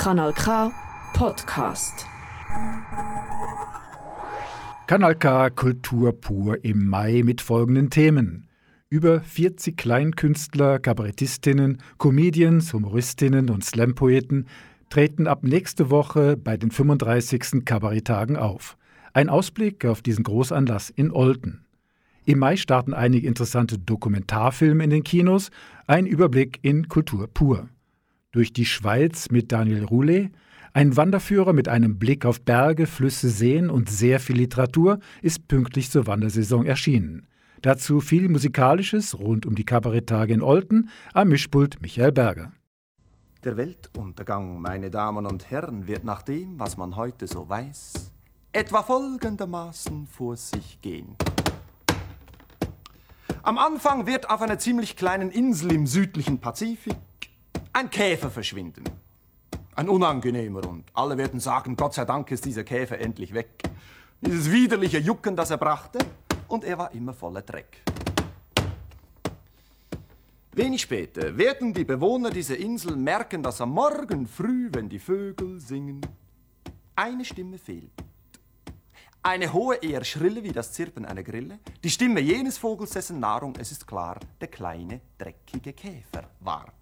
Kanal K Podcast. Kanal K Kultur pur im Mai mit folgenden Themen. Über 40 Kleinkünstler, Kabarettistinnen, Comedians, Humoristinnen und Slampoeten treten ab nächste Woche bei den 35. Kabaretttagen auf. Ein Ausblick auf diesen Großanlass in Olten. Im Mai starten einige interessante Dokumentarfilme in den Kinos, ein Überblick in Kultur pur. Durch die Schweiz mit Daniel Roulet, ein Wanderführer mit einem Blick auf Berge, Flüsse, Seen und sehr viel Literatur ist pünktlich zur Wandersaison erschienen. Dazu viel Musikalisches rund um die Kabaretttage in Olten am Mischpult Michael Berger. Der Weltuntergang, meine Damen und Herren, wird nach dem, was man heute so weiß, etwa folgendermaßen vor sich gehen. Am Anfang wird auf einer ziemlich kleinen Insel im südlichen Pazifik ein Käfer verschwinden. Ein unangenehmer und alle werden sagen, Gott sei Dank ist dieser Käfer endlich weg. Dieses widerliche Jucken, das er brachte, und er war immer voller Dreck. Wenig später werden die Bewohner dieser Insel merken, dass am Morgen früh, wenn die Vögel singen, eine Stimme fehlt. Eine hohe, eher schrille wie das Zirpen einer Grille. Die Stimme jenes Vogels, dessen Nahrung, es ist klar, der kleine, dreckige Käfer war.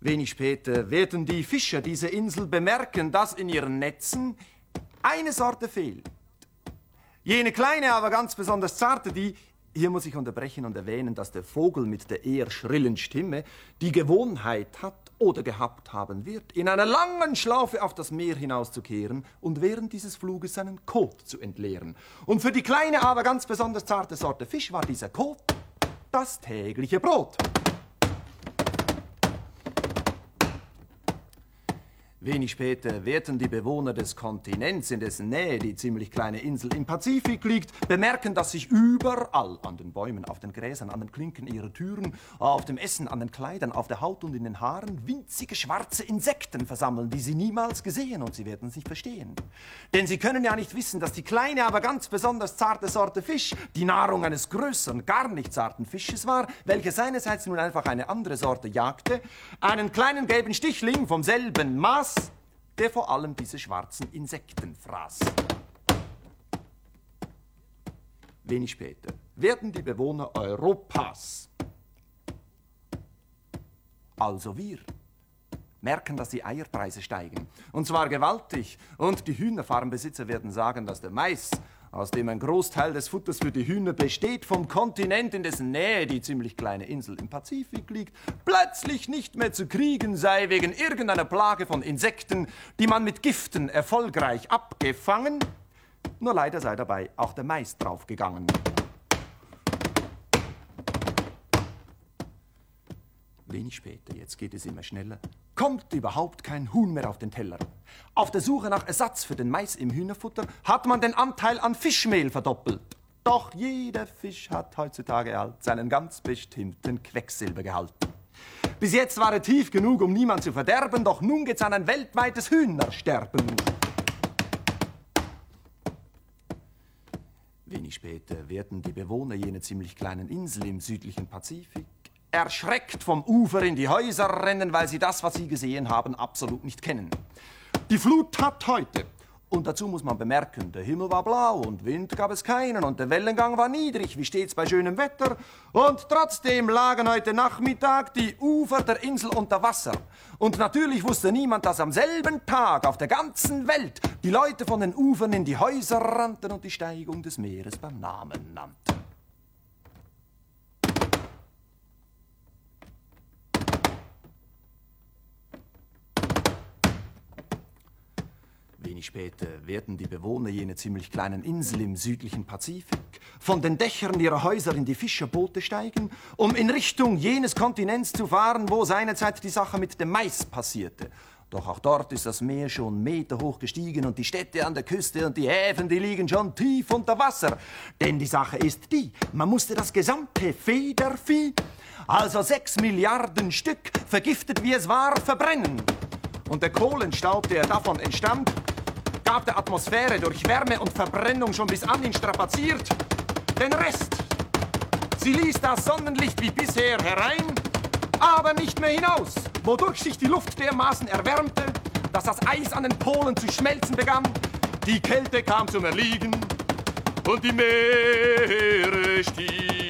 Wenig später werden die Fischer dieser Insel bemerken, dass in ihren Netzen eine Sorte fehlt. Jene kleine, aber ganz besonders zarte, die hier muss ich unterbrechen und erwähnen, dass der Vogel mit der eher schrillen Stimme die Gewohnheit hat oder gehabt haben wird, in einer langen Schlaufe auf das Meer hinauszukehren und während dieses Fluges seinen Kot zu entleeren. Und für die kleine, aber ganz besonders zarte Sorte Fisch war dieser Kot das tägliche Brot. Wenig später werden die Bewohner des Kontinents, in dessen Nähe die ziemlich kleine Insel im Pazifik liegt, bemerken, dass sich überall an den Bäumen, auf den Gräsern, an den Klinken ihrer Türen, auf dem Essen, an den Kleidern, auf der Haut und in den Haaren winzige schwarze Insekten versammeln, die sie niemals gesehen und sie werden es nicht verstehen. Denn sie können ja nicht wissen, dass die kleine, aber ganz besonders zarte Sorte Fisch die Nahrung eines größeren, gar nicht zarten Fisches war, welcher seinerseits nun einfach eine andere Sorte jagte, einen kleinen gelben Stichling vom selben Maß, der vor allem diese schwarzen Insekten fraß. Wenig später werden die Bewohner Europas, also wir, merken, dass die Eierpreise steigen. Und zwar gewaltig. Und die Hühnerfarmbesitzer werden sagen, dass der Mais aus dem ein Großteil des Futters für die Hühner besteht, vom Kontinent, in dessen Nähe die ziemlich kleine Insel im Pazifik liegt, plötzlich nicht mehr zu kriegen sei wegen irgendeiner Plage von Insekten, die man mit Giften erfolgreich abgefangen. Nur leider sei dabei auch der Mais draufgegangen. Wenig später, jetzt geht es immer schneller, kommt überhaupt kein Huhn mehr auf den Teller. Auf der Suche nach Ersatz für den Mais im Hühnerfutter hat man den Anteil an Fischmehl verdoppelt. Doch jeder Fisch hat heutzutage halt seinen ganz bestimmten Quecksilbergehalt. Bis jetzt war er tief genug, um niemand zu verderben, doch nun geht's an ein weltweites Hühnersterben. Wenig später werden die Bewohner jener ziemlich kleinen Insel im südlichen Pazifik erschreckt vom Ufer in die Häuser rennen, weil sie das, was sie gesehen haben, absolut nicht kennen. Die Flut hat heute, und dazu muss man bemerken, der Himmel war blau und Wind gab es keinen und der Wellengang war niedrig, wie stets bei schönem Wetter. Und trotzdem lagen heute Nachmittag die Ufer der Insel unter Wasser. Und natürlich wusste niemand, dass am selben Tag auf der ganzen Welt die Leute von den Ufern in die Häuser rannten und die Steigung des Meeres beim Namen nannten. Wenig später werden die Bewohner jener ziemlich kleinen Insel im südlichen Pazifik von den Dächern ihrer Häuser in die Fischerboote steigen, um in Richtung jenes Kontinents zu fahren, wo seinerzeit die Sache mit dem Mais passierte. Doch auch dort ist das Meer schon meterhoch gestiegen und die Städte an der Küste und die Häfen, die liegen schon tief unter Wasser. Denn die Sache ist die, man musste das gesamte Federvieh, also sechs Milliarden Stück, vergiftet wie es war, verbrennen. Und der Kohlenstaub, der davon entstammt, gab der Atmosphäre durch Wärme und Verbrennung schon bis an ihn strapaziert. Den Rest, sie ließ das Sonnenlicht wie bisher herein, aber nicht mehr hinaus, wodurch sich die Luft dermaßen erwärmte, dass das Eis an den Polen zu schmelzen begann, die Kälte kam zum Erliegen und die Meere stiegen.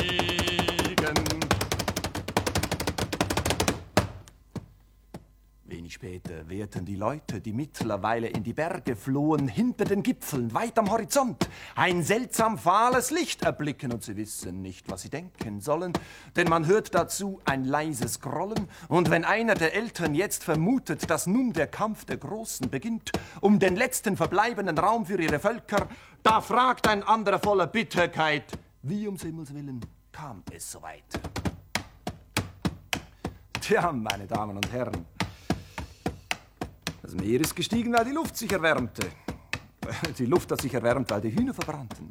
Später wehrten die Leute, die mittlerweile in die Berge flohen, hinter den Gipfeln, weit am Horizont, ein seltsam fahles Licht erblicken und sie wissen nicht, was sie denken sollen, denn man hört dazu ein leises Grollen und wenn einer der Eltern jetzt vermutet, dass nun der Kampf der Großen beginnt, um den letzten verbleibenden Raum für ihre Völker, da fragt ein anderer voller Bitterkeit, wie ums Himmels Willen kam es so weit? Tja, meine Damen und Herren, das Meer ist gestiegen, weil die Luft sich erwärmte. Die Luft hat sich erwärmt, weil die Hühner verbrannten.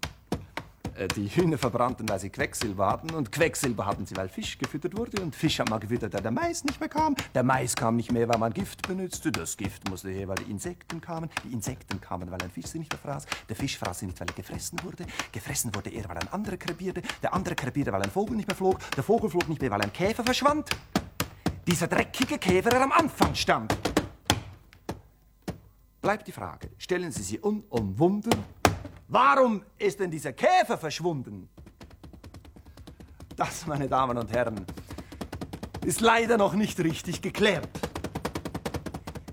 Äh, die Hühner verbrannten, weil sie Quecksilber hatten. Und Quecksilber hatten sie, weil Fisch gefüttert wurde. Und Fisch hat man gefüttert, weil der Mais nicht mehr kam. Der Mais kam nicht mehr, weil man Gift benutzte. Das Gift musste her, weil die Insekten kamen. Die Insekten kamen, weil ein Fisch sie nicht mehr fraß. Der Fisch fraß sie nicht, weil er gefressen wurde. Gefressen wurde er, weil ein anderer krepierte. Der andere krepierte, weil ein Vogel nicht mehr flog. Der Vogel flog nicht mehr, weil ein Käfer verschwand. Dieser dreckige Käfer, der am Anfang stand bleibt die Frage, stellen Sie sie unumwunden, warum ist denn dieser Käfer verschwunden? Das, meine Damen und Herren, ist leider noch nicht richtig geklärt.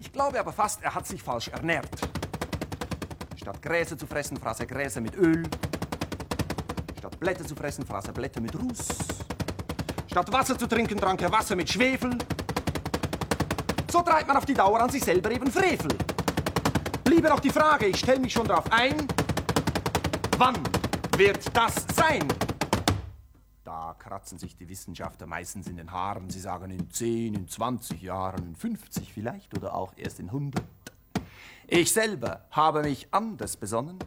Ich glaube aber fast, er hat sich falsch ernährt. Statt Gräser zu fressen, fraß er Gräser mit Öl. Statt Blätter zu fressen, fraß er Blätter mit Ruß. Statt Wasser zu trinken, trank er Wasser mit Schwefel. So treibt man auf die Dauer an sich selber eben Frevel bliebe noch die Frage, ich stelle mich schon darauf ein, wann wird das sein? Da kratzen sich die Wissenschaftler meistens in den Haaren. Sie sagen in 10, in 20 Jahren, in 50 vielleicht oder auch erst in 100. Ich selber habe mich anders besonnen.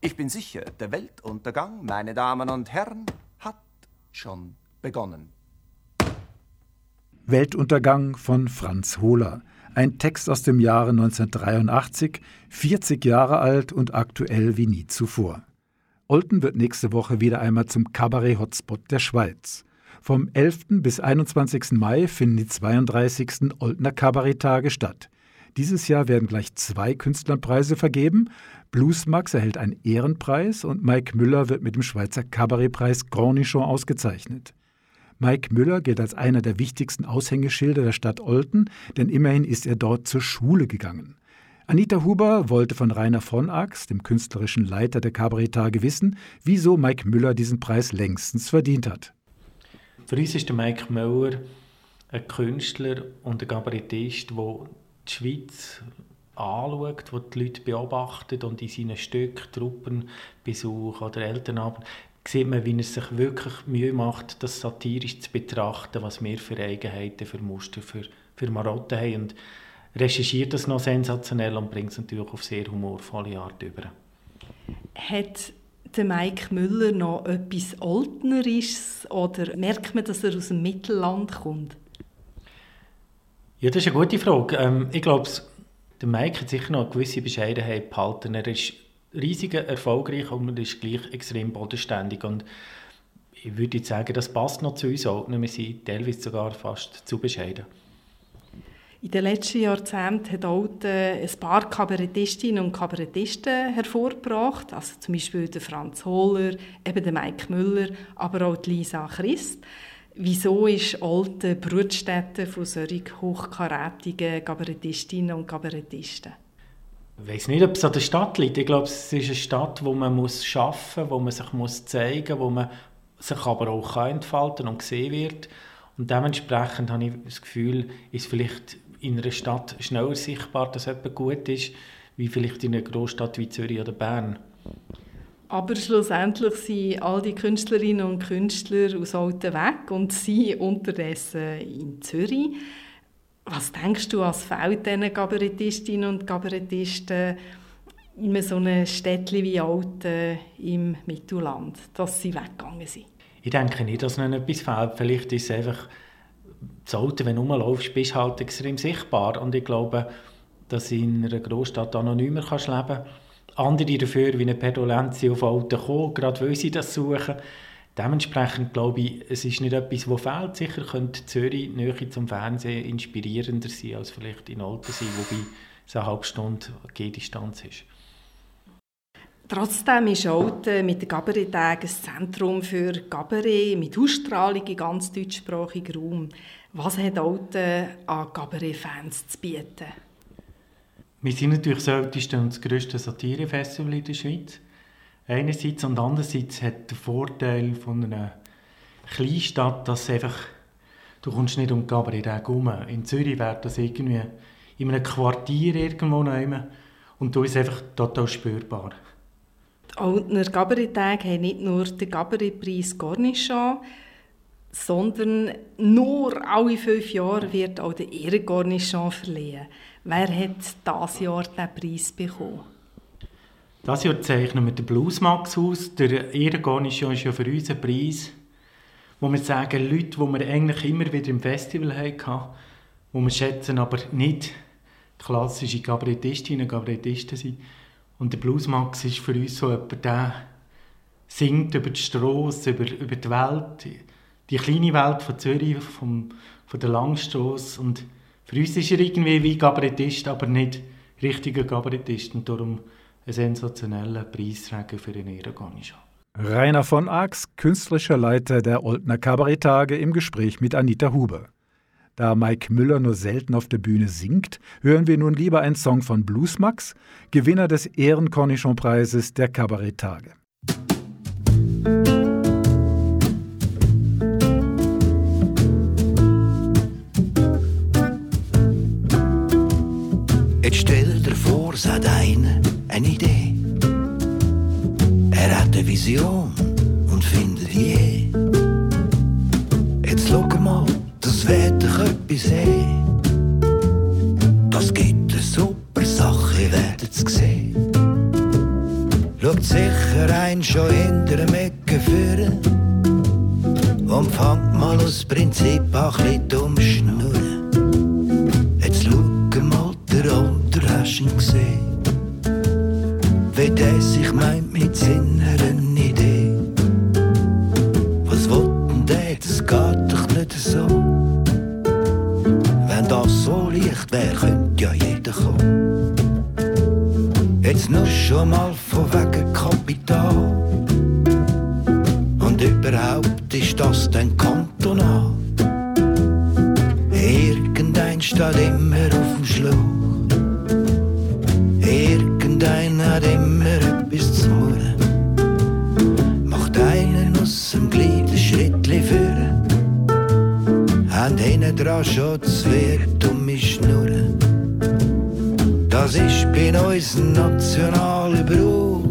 Ich bin sicher, der Weltuntergang, meine Damen und Herren, hat schon begonnen. Weltuntergang von Franz Hohler. Ein Text aus dem Jahre 1983, 40 Jahre alt und aktuell wie nie zuvor. Olten wird nächste Woche wieder einmal zum Kabarett-Hotspot der Schweiz. Vom 11. bis 21. Mai finden die 32. Oltener Kabaretttage statt. Dieses Jahr werden gleich zwei Künstlerpreise vergeben. Bluesmax erhält einen Ehrenpreis und Mike Müller wird mit dem Schweizer Kabarettpreis Grand Nichon ausgezeichnet. Mike Müller gilt als einer der wichtigsten Aushängeschilder der Stadt Olten, denn immerhin ist er dort zur Schule gegangen. Anita Huber wollte von Rainer von Ax, dem künstlerischen Leiter der Kabarettage, wissen, wieso Mike Müller diesen Preis längstens verdient hat. Für uns ist der Mike Müller ein Künstler und ein Kabarettist, der die Schweiz anschaut, der die Leute beobachtet und in seinen Stücken, Truppenbesuch oder Elternabend sieht man, wie er sich wirklich Mühe macht, das satirisch zu betrachten, was wir für Eigenheiten, für Muster, für, für Marotten haben. Und recherchiert das noch sensationell und bringt es natürlich auf sehr humorvolle Art über. Hat der Mike Müller noch etwas Oldnerisches oder merkt man, dass er aus dem Mittelland kommt? Ja, das ist eine gute Frage. Ähm, ich glaube, der Mike hat sicher noch eine gewisse Bescheidenheit behalten. Er ist riesig erfolgreich und man ist gleich extrem bodenständig. Und ich würde sagen, das passt noch zu uns auch. Wir sind teilweise sogar fast zu bescheiden. In den letzten Jahrzehnten hat Alte ein paar Kabarettistinnen und Kabarettisten hervorgebracht, also zum Beispiel der Franz Hohler, eben der Mike Müller, aber auch die Lisa Christ. Wieso ist Alte Brutstätte von solchen hochkarätigen Kabarettistinnen und Kabarettisten? Ich weiß nicht, ob es an der Stadt liegt. Ich glaube, es ist eine Stadt, wo man muss schaffen, wo man sich muss zeigen, wo man sich aber auch kann entfalten und gesehen wird. Und dementsprechend habe ich das Gefühl, ist vielleicht in einer Stadt schneller sichtbar, dass etwas gut ist, wie vielleicht in einer Großstadt wie Zürich oder Bern. Aber schlussendlich sind all die Künstlerinnen und Künstler aus Alten weg und sie unterdessen in Zürich. Was denkst du, was fehlt diesen Kabarettistinnen und Kabarettisten in so einem Städtchen wie Alten im Mittelland, dass sie weggegangen sind? Ich denke nicht, dass ihnen etwas fehlt. Vielleicht ist es einfach, das Alten, wenn du rumlaufst, bist halt extrem sichtbar. Und ich glaube, dass du in einer Großstadt anonymer kannst leben kannst. Andere dafür, wie eine Perdolenzi auf Alten kommen, gerade weil sie das suchen, Dementsprechend glaube ich, es ist nicht etwas, das fehlt. Sicher könnte Zürich Nähe zum Fernsehen inspirierender sein als vielleicht in Olten wobei es eine halbe Stunde Gehdistanz ist. Trotzdem ist Olten mit den Gabarett-Tagen ein Zentrum für Gabarett mit Ausstrahlung in ganz deutschsprachigen Raum. Was hat Olten an Gabarett-Fans zu bieten? Wir sind natürlich das älteste und das grösste Satirefestival in der Schweiz. Einerseits und andererseits hat der Vorteil von einer Kleinstadt, dass einfach, du kommst nicht um die Gabarett herum. In Zürich wäre das irgendwie in einem Quartier irgendwo nehmen und da ist einfach total spürbar. Die Altner Gabaret-Tage haben nicht nur den Gabaret-Preis Cornichon, sondern nur alle fünf Jahre wird auch der Ehrengornichon verliehen. Wer hat dieses Jahr diesen Preis bekommen? Das Jahr zeichnen wir den Bluesmax aus. Der Ehrengornichon ist ja für uns ein Preis, wo wir sagen, Leute, die wir eigentlich immer wieder im Festival hatten, wo wir schätzen, aber nicht klassische Kabarettistinnen und Kabarettisten sind. Und der Bluesmax ist für uns so jemand, der singt über die Strasse, über, über die Welt, die kleine Welt von Zürich, vom, von der Langstrasse. Und für uns ist er irgendwie wie Kabarettist, aber nicht richtiger Kabarettist. Und darum ein sensationeller Preisträger für den Ehrengarnischer. Rainer von Ax, künstlerischer Leiter der Oldner Kabaretttage, im Gespräch mit Anita Huber. Da Mike Müller nur selten auf der Bühne singt, hören wir nun lieber einen Song von Bluesmax, Gewinner des Ehrenkornichon-Preises der Kabaretttage. Jetzt stell dir vor, sagt einer eine Idee. Er hat eine Vision und findet je. Jetzt schau mal das wird doch etwas sehen. Das gibt eine super Sache, ihr werdet es sehen. Schaut sicher ein schon in der Mecke führen und fangt mal aus Prinzip an, ein dumm schnurren. Jetzt schau mal, der ihn gesehen, wie der sich meint mit seiner Idee. Was will denn der, das geht doch nicht so das so leicht wäre, könnte ja jeder kommen. Jetzt nur schon mal von wegen Kapital. Und überhaupt ist das dann kantonal. Irgendein steht immer auf dem Schluch. Dran schon zwei dumme Schnurren. Das ist bei uns nationaler Brauch.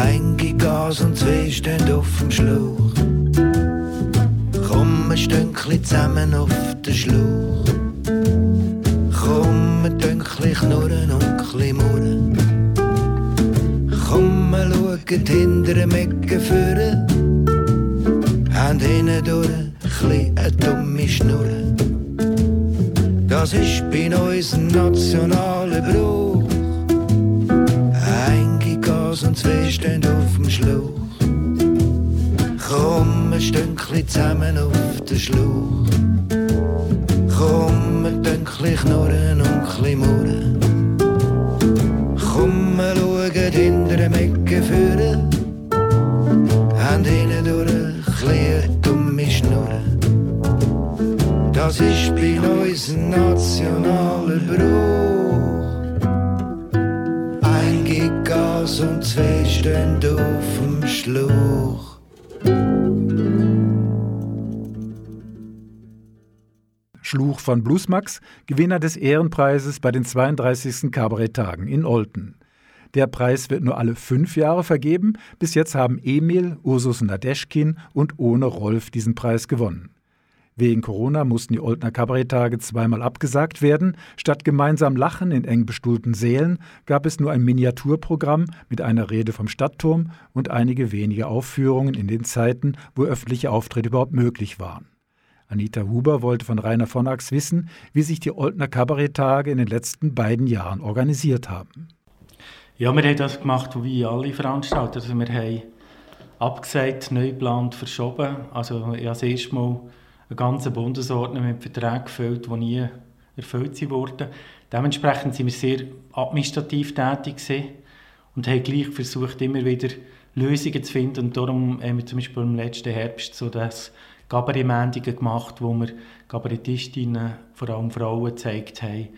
Ein gibt Gas und zwei stehen auf dem Schlauch. Komm, ein Stündchen zusammen auf den Schlauch. Komm, ein Stündchen knurren und murren. Komm, wir schauen hinter dem Ecken führen. Haben hinten durch chli eine dumme Schnurre. Das ist bei uns ein nationaler Brauch. Gas und zwei stehen auf dem Schlauch. Komm, ein Stündchen zusammen auf den Schlauch. Komm, ein Stündchen knurren und murren. Komm, wir schauen hinter dem Ecken führen. Haben hinten Das ist bei uns ein nationaler Brauch. Ein gibt Gas und zwei stehen auf dem Schluch. Schluch von Bluesmax, Gewinner des Ehrenpreises bei den 32. Kabaretttagen in Olten. Der Preis wird nur alle fünf Jahre vergeben. Bis jetzt haben Emil, Ursus Nadeschkin und Ohne Rolf diesen Preis gewonnen. Wegen Corona mussten die Oldner Kabaretttage zweimal abgesagt werden. Statt gemeinsam Lachen in eng bestuhlten Sälen gab es nur ein Miniaturprogramm mit einer Rede vom Stadtturm und einige wenige Aufführungen in den Zeiten, wo öffentliche Auftritte überhaupt möglich waren. Anita Huber wollte von Rainer von Ax wissen, wie sich die Oldner Kabaretttage in den letzten beiden Jahren organisiert haben. Ja, wir haben das gemacht wie alle Veranstalter. Also wir haben abgesagt, neu geplant, verschoben. Also ich habe das erste Mal einen ganzen Bundesordner mit Verträgen gefüllt, die nie erfüllt wurden. Dementsprechend sind wir sehr administrativ tätig und haben gleich versucht, immer wieder Lösungen zu finden. Und darum haben wir zum Beispiel im letzten Herbst so das Gabarettmendungen gemacht, wo wir Gabarettistinnen, vor allem Frauen, gezeigt haben,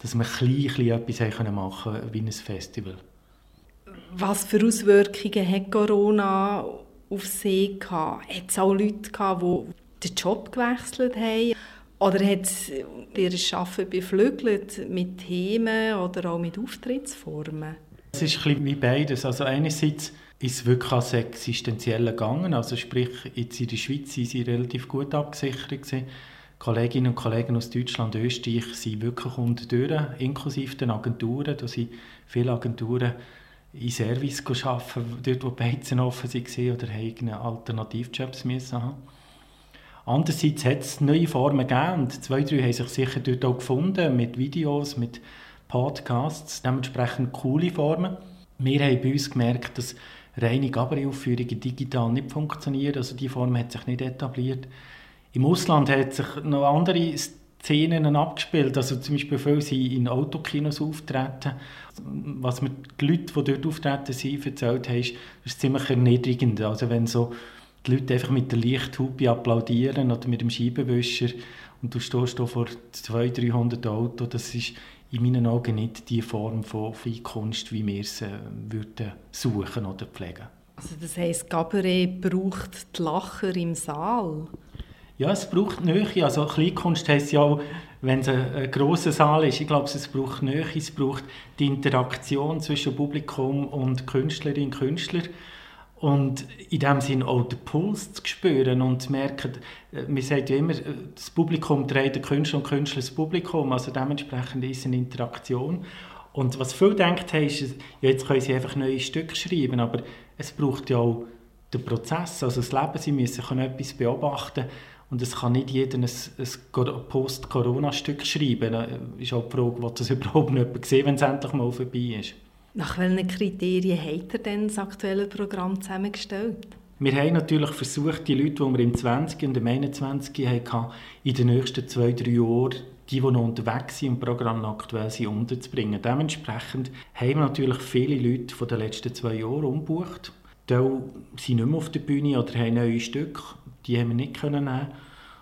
dass wir klein, klein etwas machen können, wie ein Festival. Was für Auswirkungen hat Corona auf Sie gehabt? Hat es auch Leute gehabt, die den Job gewechselt haben? Oder hat es ihr Arbeiten beflügelt mit Themen oder auch mit Auftrittsformen? Es ist ein wie beides. Also einerseits ist es wirklich als Existenzielle gegangen. Also sprich, jetzt in der Schweiz sind sie relativ gut abgesichert gewesen. Kolleginnen und Kollegen aus Deutschland und Österreich sind wirklich unter Türen, inklusive den Agenturen. Da sind viele Agenturen in Service arbeiten, dort wo die Beizen offen waren oder haben Alternativjobs haben. Andererseits hat es neue Formen gegeben und zwei, drei haben sich sicher dort auch gefunden, mit Videos, mit Podcasts, dementsprechend coole Formen. Wir haben bei uns gemerkt, dass reine Gabaret-Aufführungen digital nicht funktionieren, also die Form hat sich nicht etabliert. Im Ausland hat sich noch andere Szenen abgespielt, also zum Beispiel viele sind in Autokinos auftreten. Was mir die Leute, die dort auftreten sind, erzählt haben, ist ziemlich erniedrigend. Also wenn so die Leute einfach mit der Lichthupe applaudieren oder mit dem Scheibenwischer und du stehst da vor 200, 300 Autos, das ist in meinen Augen nicht die Form von Feinkunst, wie wir es äh, würden suchen oder pflegen. Also das heisst, Gabaret braucht die Lacher im Saal? Ja, es braucht Nähe. Also Kleinkunst heisst ja auch, wenn es ein, ein grosser Saal ist, ich glaube, es braucht Nähe, es braucht die Interaktion zwischen Publikum und Künstlerinnen und Künstlern. Und in dem Sinn auch den Puls zu spüren und zu merken, äh, man sagt ja immer, äh, das Publikum dreht den Künstler und Künstler das Publikum, also dementsprechend ist es eine Interaktion. Und was viele denkt haben, ist, jetzt können sie einfach neue Stücke schreiben, aber es braucht ja auch den Prozess, also das Leben, sie müssen können etwas beobachten und es kann nicht jeder ein, ein Post-Corona-Stück schreiben. Da ist auch die Frage, wird das überhaupt nicht sehen, wenn es endlich mal vorbei ist. Nach welchen Kriterien hat er denn das aktuelle Programm zusammengestellt? Wir haben natürlich versucht, die Leute, die wir im 20. und im 21. hatten, in den nächsten zwei, drei Jahren, die, die noch unterwegs sind und Programm aktuell sind, unterzubringen. Dementsprechend haben wir natürlich viele Leute von den letzten zwei Jahren umgebucht. Die sind nicht mehr auf der Bühne oder haben neue Stücke, die haben wir nicht nehmen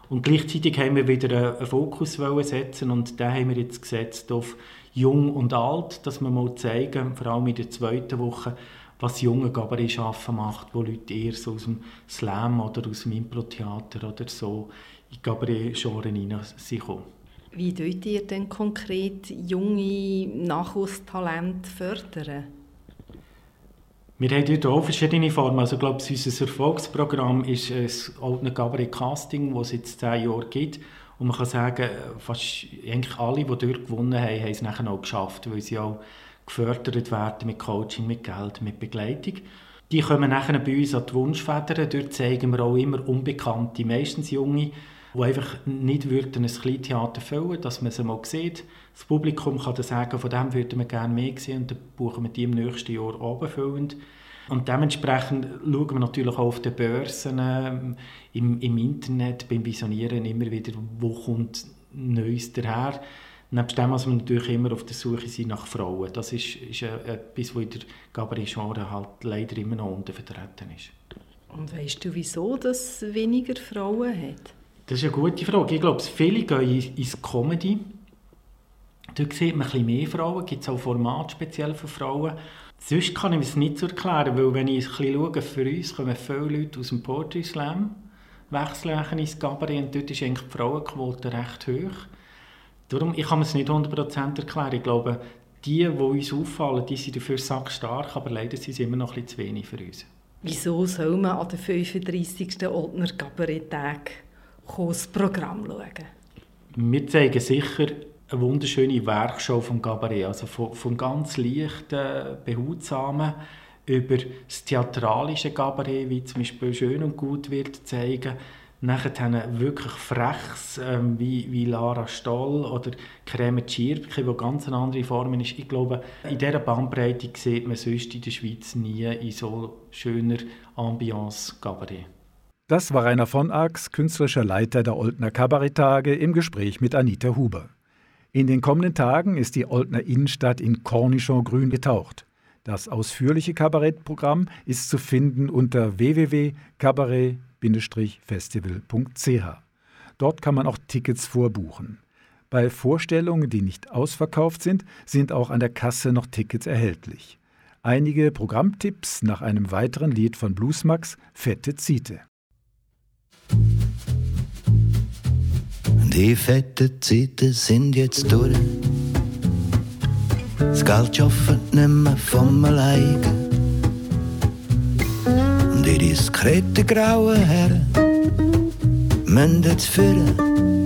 und gleichzeitig haben wir wieder einen Fokus setzen und den haben wir jetzt gesetzt auf Jung und Alt, dass wir mal zeigen, vor allem in der zweiten Woche, was junge Gabaret-Schaffen macht, wo Leute eher so aus dem Slam oder aus dem Impro-Theater oder so in Gabaret-Genre hineinkommen. Wie tut ihr denn konkret junge Nachwuchstalente fördern? Wir haben dort auch verschiedene Formen. Also, ich glaube, unser Erfolgsprogramm ist ein Oldner Cabaret Casting, das es jetzt zehn Jahre gibt. Und man kann sagen, fast eigentlich alle, die dort gewonnen haben, haben es nachher auch geschafft, weil sie auch gefördert werden mit Coaching, mit Geld, mit Begleitung. Die kommen nachher bei uns an die Wunschfedern. Dort zeigen wir auch immer Unbekannte, meistens Junge, die einfach nicht würden ein Kleintheater füllen dass man sie mal sieht. Das Publikum kann dann sagen, von dem würden wir gerne mehr sehen und dann buchen wir die im nächsten Jahr obenfüllend. Und dementsprechend schauen wir natürlich auch auf den Börsen, ähm, im, im Internet, beim Visionieren immer wieder, wo kommt Neues daher. Nebst dem, was wir natürlich immer auf der Suche sind nach Frauen. Das ist, ist etwas, was in der Gabaret-Genre halt leider immer noch untervertreten ist. Und weißt du, wieso das weniger Frauen hat? Das ist eine gute Frage. Ich glaube, viele gehen ins Comedy. Dort sieht man ein bisschen mehr Frauen. Gibt es auch Formate speziell für Frauen. Sonst kann ich es nicht so erklären, weil wenn ich ein bisschen schaue, für uns kommen viele Leute aus dem Poetry Slam, wechseln ins Cabaret und dort ist eigentlich die Frauenquote recht hoch. Darum, ich kann es nicht 100% erklären. Ich glaube, die, die uns auffallen, die sind dafür stark, aber leider sind sie immer noch ein bisschen zu wenig für uns. Wieso soll man an den 35. Oldner Cabaret-Tag das Programm schauen? Wir zeigen sicher eine wunderschöne Werkschau vom Cabaret, also vom, vom ganz leichten, behutsamen über das theatralische Cabaret, wie zum Beispiel «Schön und gut» wird zeigen, Nachher wirklich Frechs ähm, wie, wie Lara Stoll oder Creme Tschirpke, die ganz eine andere Form ist. Ich glaube, in dieser Bandbreite sieht man sonst in der Schweiz nie in so schöner Ambiance Cabaret. Das war Rainer von Ax, künstlerischer Leiter der Oldner Kabaretttage, im Gespräch mit Anita Huber. In den kommenden Tagen ist die Oldner Innenstadt in Cornichon grün getaucht. Das ausführliche Kabarettprogramm ist zu finden unter www.kabarett-festival.ch. Dort kann man auch Tickets vorbuchen. Bei Vorstellungen, die nicht ausverkauft sind, sind auch an der Kasse noch Tickets erhältlich. Einige Programmtipps nach einem weiteren Lied von Bluesmax, Fette Ziete. Die fetten Zeiten sind jetzt durch. Das Geld arbeitet nicht mehr vom alleine. Die diskreten grauen Herren müssen jetzt führen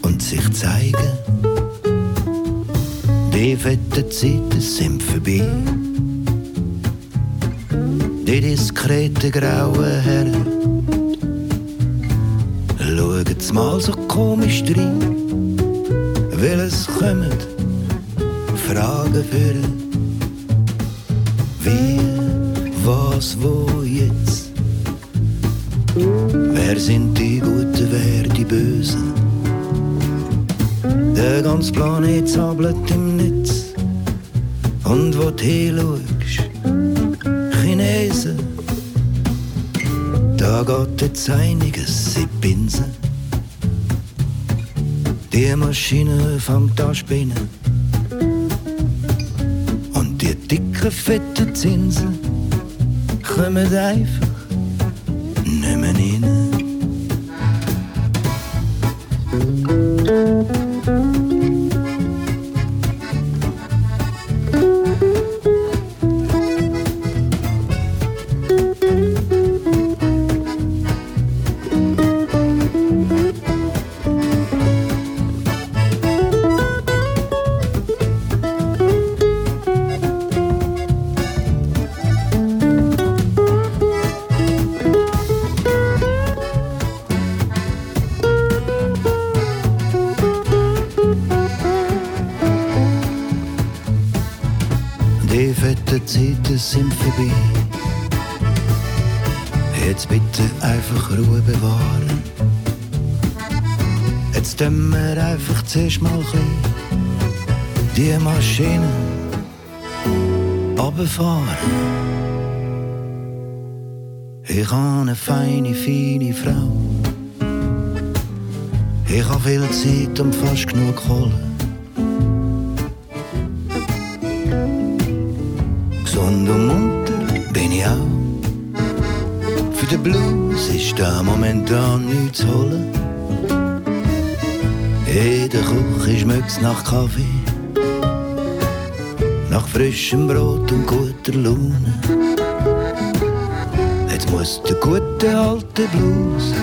und sich zeigen. Die fetten Zeiten sind vorbei. Die diskreten grauen Herren schaut's mal so komisch drin, weil es kommen Fragen führen. Wie, was, wo, jetzt? Wer sind die Guten, wer die Bösen? Der ganze Planet sabbelt im Netz. Und wo du hinschaust, Chinesen, da geht jetzt einiges in Pinsen. Die Maschine fängt an spinnen. Und die dicken, fetten Zinsen kommen einfach die Maschine runterfahren. Ich habe eine feine, feine Frau. Ich habe viel Zeit und fast genug Kohle. Gesund und munter bin ich auch. Für den Blues ist da momentan nichts zu holen. In der Küche schmeckt's nach Kaffee, nach frischem Brot und guter Laune. Jetzt muss der gute alte Blues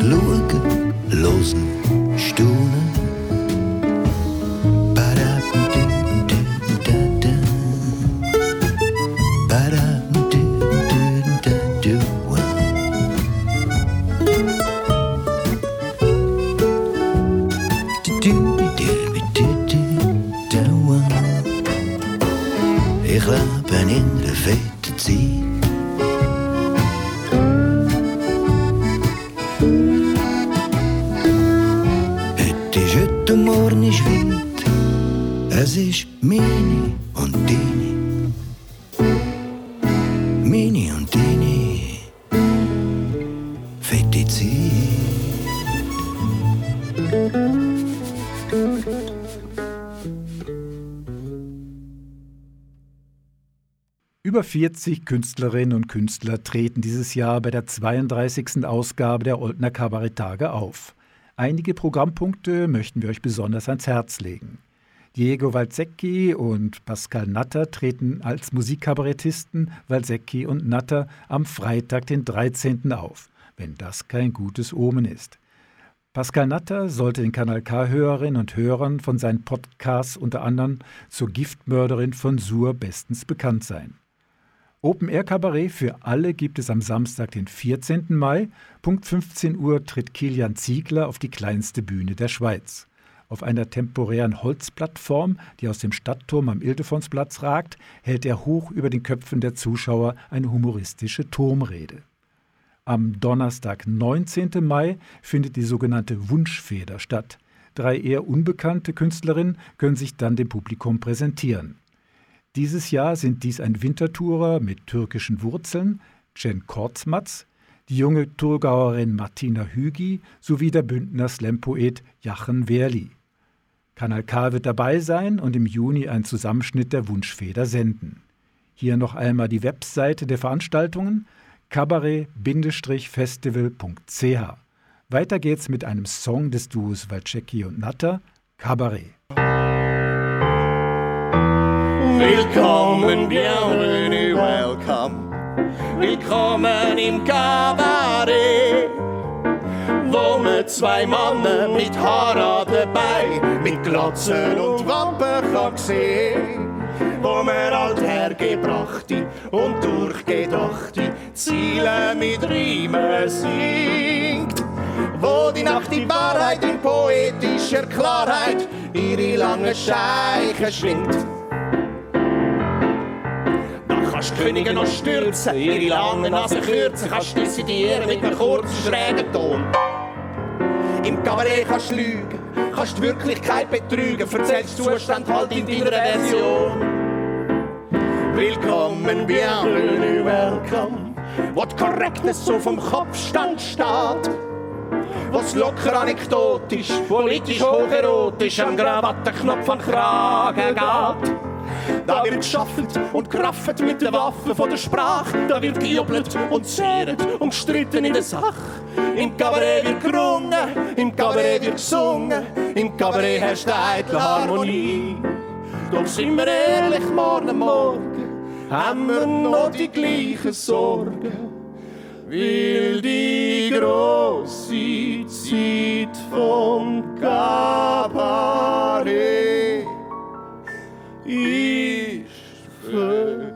schauen, hören, staunen. Über 40 Künstlerinnen und Künstler treten dieses Jahr bei der 32. Ausgabe der Oldner Kabaretttage auf. Einige Programmpunkte möchten wir euch besonders ans Herz legen. Diego Walzecki und Pascal Natter treten als Musikkabarettisten Walzecki und Natter am Freitag, den 13. auf, wenn das kein gutes Omen ist. Pascal Natter sollte den Kanal K-Hörerinnen und Hörern von seinen Podcasts unter anderem zur Giftmörderin von Sur bestens bekannt sein. Open Air Kabarett für alle gibt es am Samstag, den 14. Mai. Punkt 15 Uhr tritt Kilian Ziegler auf die kleinste Bühne der Schweiz. Auf einer temporären Holzplattform, die aus dem Stadtturm am Ildefonsplatz ragt, hält er hoch über den Köpfen der Zuschauer eine humoristische Turmrede. Am Donnerstag, 19. Mai, findet die sogenannte Wunschfeder statt. Drei eher unbekannte Künstlerinnen können sich dann dem Publikum präsentieren. Dieses Jahr sind dies ein Wintertourer mit türkischen Wurzeln, Cem Kortzmatz, die junge Thurgauerin Martina Hügi sowie der Bündner Slam-Poet Jachen Werli. Kanal K wird dabei sein und im Juni einen Zusammenschnitt der Wunschfeder senden. Hier noch einmal die Webseite der Veranstaltungen kabarett-festival.ch. Weiter geht's mit einem Song des Duos Walczeki und Natter, Kabarett. Willkommen, bienvenue, welcome. Willkommen im Kabarett, wo man zwei Männer mit Haaren dabei, mit Glatzen und Wampen kann sehen. Wo man althergebrachte und durchgedachte Ziele mit Riemen singt. Wo die Nacht die Wahrheit in poetischer Klarheit ihre lange Scheiche schwingt kannst Könige noch stürzen, ihre lange Nase kürzen, kannst dissidieren mit einem kurzen, schrägen Ton. Im Kabarett kannst du lügen, kannst die Wirklichkeit betrügen, erzählst Zustand halt in deiner Version. Willkommen, bienvenue, welcome, wo die Correctness so vom Kopfstand steht. Was locker anekdotisch, politisch hocherotisch am Krawattenknopf an Kragen geht. Da wird geschaffelt und kraffet mit den Waffen von der Sprache. Da wird gejubelt und zehret und gestritten in der Sache. Im Kabarett wird gerungen, im Kabarett wird gesungen, im Kabarett herrscht eitle Harmonie. Doch sind wir ehrlich, morgen Morgen haben wir noch die gleichen Sorgen. Weil die große Zeit vom Kabarett vorbei.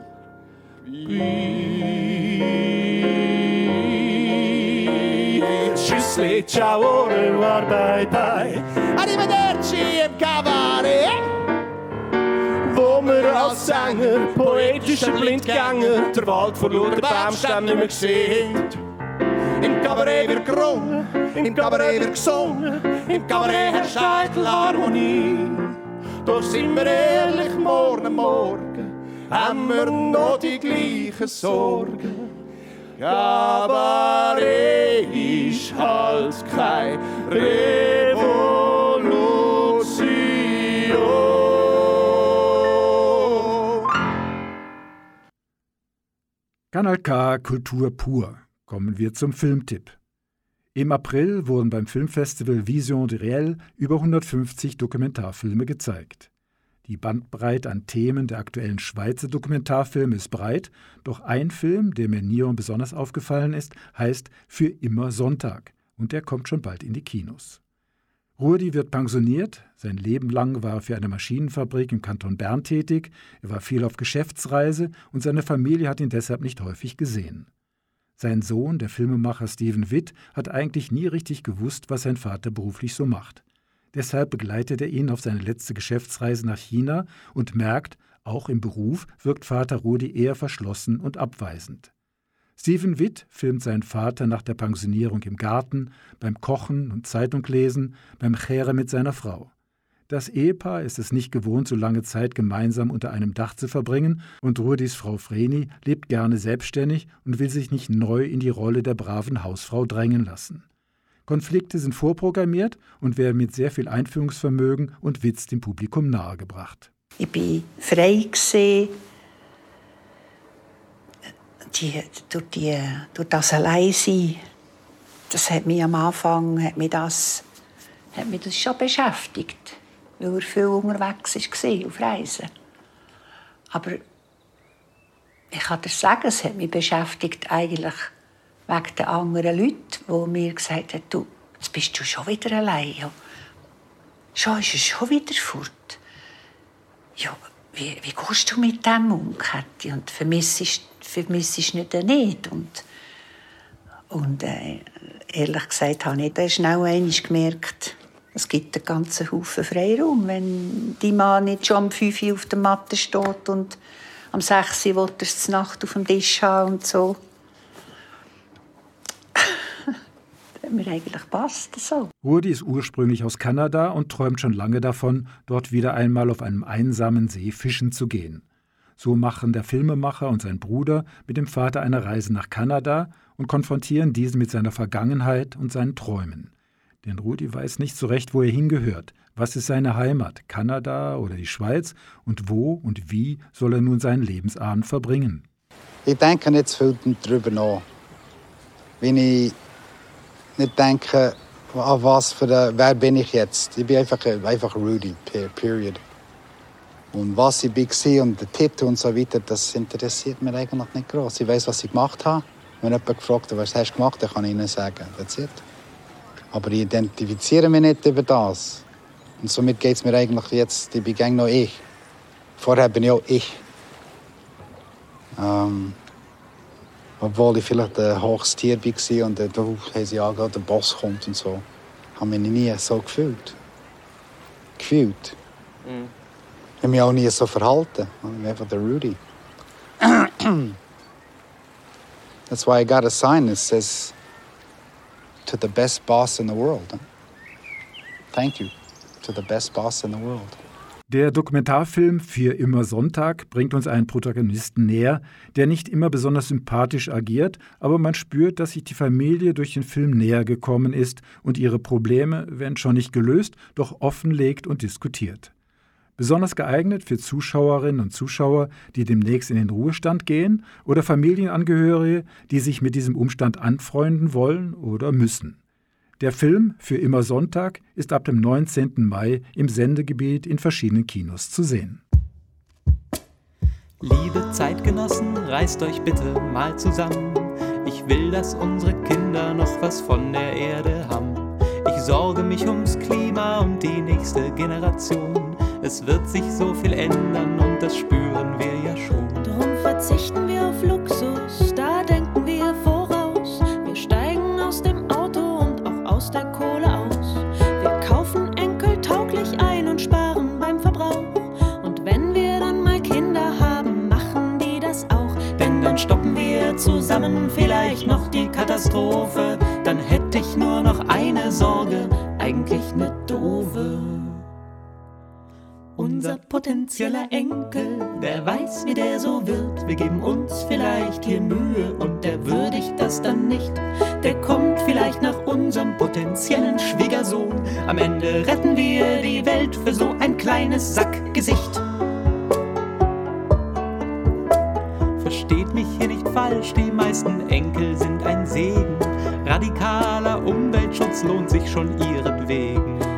Tschüssli, ciao, revoir, bye bye. Arrivederci im Cabaret. Wo wir als Sänger, poetischer Blindgänger, der Wald vor lauter Baumstämmen nicht mehr sehen. Im Kabarett wird gerungen, im Kabarett wird gesungen, im Kabarett herrscht Harmonie. Doch sind wir ehrlich, morgen, morgen haben wir noch die gleichen Sorgen. Kabarett ist halt keine Revolution. Kanal K Kultur pur. Kommen wir zum Filmtipp. Im April wurden beim Filmfestival Vision de Réel über 150 Dokumentarfilme gezeigt. Die Bandbreite an Themen der aktuellen Schweizer Dokumentarfilme ist breit, doch ein Film, der mir Nion besonders aufgefallen ist, heißt Für immer Sonntag und der kommt schon bald in die Kinos. Rudi wird pensioniert, sein Leben lang war er für eine Maschinenfabrik im Kanton Bern tätig, er war viel auf Geschäftsreise und seine Familie hat ihn deshalb nicht häufig gesehen. Sein Sohn, der Filmemacher Steven Witt, hat eigentlich nie richtig gewusst, was sein Vater beruflich so macht. Deshalb begleitet er ihn auf seine letzte Geschäftsreise nach China und merkt, auch im Beruf wirkt Vater Rudi eher verschlossen und abweisend. Steven Witt filmt seinen Vater nach der Pensionierung im Garten, beim Kochen und Zeitunglesen, beim Chere mit seiner Frau. Das Ehepaar ist es nicht gewohnt, so lange Zeit gemeinsam unter einem Dach zu verbringen, und Rudis Frau Vreni lebt gerne selbstständig und will sich nicht neu in die Rolle der braven Hausfrau drängen lassen. Konflikte sind vorprogrammiert und werden mit sehr viel Einführungsvermögen und Witz dem Publikum nahegebracht. Ich war frei. Die, durch, die, durch das Alleinsein, das hat mich am Anfang hat mich das, hat mich das schon beschäftigt weil er viel unterwegs war auf Reisen. Aber ich kann dir sagen, es hat mich beschäftigt eigentlich wegen den anderen Leuten, die mir gesagt haben, du, jetzt bist du schon wieder allein. Ja. Schon ist es schon wieder fort. Ja, wie, wie gehst du mit dem um, Kathi? Und vermisst vermissest nicht nicht. Und, und äh, ehrlich gesagt habe ich dann schnell einmal gemerkt, es gibt einen ganzen Haufen Freiraum. Wenn die Mann nicht schon um 5 Uhr auf der Matte steht und am 6 Uhr will er es Nacht auf dem Tisch haben und so. mir eigentlich passt so. Rudi ist ursprünglich aus Kanada und träumt schon lange davon, dort wieder einmal auf einem einsamen See fischen zu gehen. So machen der Filmemacher und sein Bruder mit dem Vater eine Reise nach Kanada und konfrontieren diesen mit seiner Vergangenheit und seinen Träumen. Denn Rudi weiß nicht so recht, wo er hingehört. Was ist seine Heimat, Kanada oder die Schweiz? Und wo und wie soll er nun seinen Lebensabend verbringen? Ich denke jetzt viel darüber nach. Wenn ich nicht denke, an was für ein, wer bin ich jetzt. Ich bin einfach, einfach Rudy, period. Und was ich war und der Titel und so weiter, das interessiert mich eigentlich nicht groß. Ich weiß, was ich gemacht habe. Wenn jemand gefragt hat, was hast du gemacht, dann kann ich ihnen sagen, that's it. Aber ich identifiziere mich nicht über das. Und somit geht es mir eigentlich jetzt, ich bin noch ich. Vorher bin ich auch ich. Ähm, obwohl ich vielleicht ein hohes Tier war und da haben sie angehört, der Boss kommt und so. habe mich nie so gefühlt. Gefühlt. Mhm. Ich habe mich auch nie so verhalten. Ich bin einfach der Rudy. That's why I got a sign that says to the best boss in the world. Thank you to the best boss in the world. Der Dokumentarfilm Für immer Sonntag bringt uns einen Protagonisten näher, der nicht immer besonders sympathisch agiert, aber man spürt, dass sich die Familie durch den Film näher gekommen ist und ihre Probleme, wenn schon nicht gelöst, doch offenlegt und diskutiert. Besonders geeignet für Zuschauerinnen und Zuschauer, die demnächst in den Ruhestand gehen oder Familienangehörige, die sich mit diesem Umstand anfreunden wollen oder müssen. Der Film Für immer Sonntag ist ab dem 19. Mai im Sendegebiet in verschiedenen Kinos zu sehen. Liebe Zeitgenossen, reißt euch bitte mal zusammen. Ich will, dass unsere Kinder noch was von der Erde haben. Ich sorge mich ums Klima und die nächste Generation. Es wird sich so viel ändern und das spüren wir ja schon. Darum verzichten wir auf Luxus, da denken wir voraus. Wir steigen aus dem Auto und auch aus der Kohle aus. Wir kaufen enkeltauglich ein und sparen beim Verbrauch. Und wenn wir dann mal Kinder haben, machen die das auch. Denn dann stoppen wir zusammen vielleicht noch die Katastrophe. Dann hätte ich nur noch eine Sorge, eigentlich ne potenzieller Enkel, wer weiß, wie der so wird. Wir geben uns vielleicht hier Mühe und der würdigt das dann nicht. Der kommt vielleicht nach unserem potenziellen Schwiegersohn. Am Ende retten wir die Welt für so ein kleines Sackgesicht. Versteht mich hier nicht falsch, die meisten Enkel sind ein Segen. Radikaler Umweltschutz lohnt sich schon ihretwegen.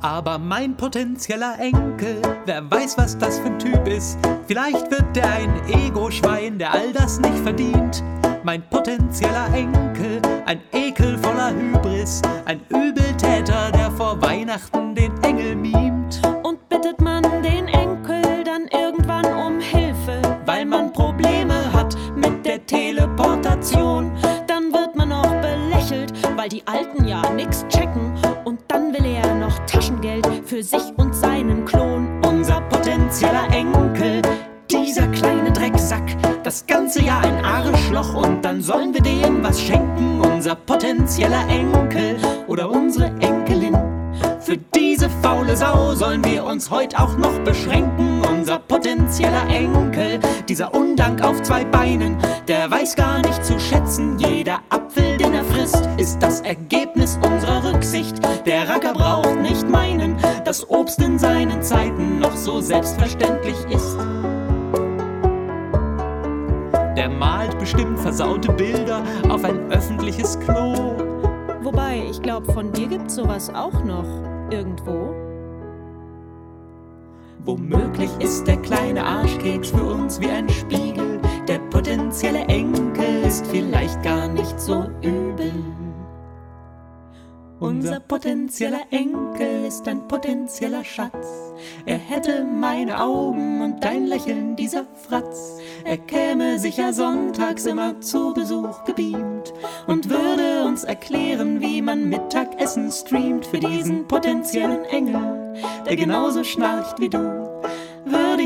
Aber mein potenzieller Enkel, wer weiß, was das für ein Typ ist. Vielleicht wird der ein Ego-Schwein, der all das nicht verdient. Mein potenzieller Enkel, ein Ekel voller Hybris, ein Übeltäter, der vor Weihnachten den Engel mimt. Und bittet man den Enkel dann irgendwann um Hilfe, weil man Probleme hat mit der Teleportation. Dann wird man noch belächelt, weil die Alten ja nix checken. Und dann will er für sich und seinen Klon. Unser potenzieller Enkel, dieser kleine Drecksack, das ganze Jahr ein Arschloch und dann sollen wir dem was schenken. Unser potenzieller Enkel oder unsere Enkelin. Für diese faule Sau sollen wir uns heute auch noch beschränken. Unser potenzieller Enkel, dieser Undank auf zwei Beinen, der weiß gar nicht zu dass Obst in seinen Zeiten noch so selbstverständlich ist. Der malt bestimmt versaute Bilder auf ein öffentliches Klo. Wobei, ich glaube, von dir gibt's sowas auch noch. Irgendwo. Womöglich ist der kleine Arschkeks für uns wie ein Spiegel. Der potenzielle Enkel ist vielleicht gar nicht so übel. Unser potenzieller Enkel ist ein potenzieller Schatz. Er hätte meine Augen und dein Lächeln, dieser Fratz. Er käme sicher sonntags immer zu Besuch gebeamt und würde uns erklären, wie man Mittagessen streamt für diesen potenziellen Engel, der genauso schnarcht wie du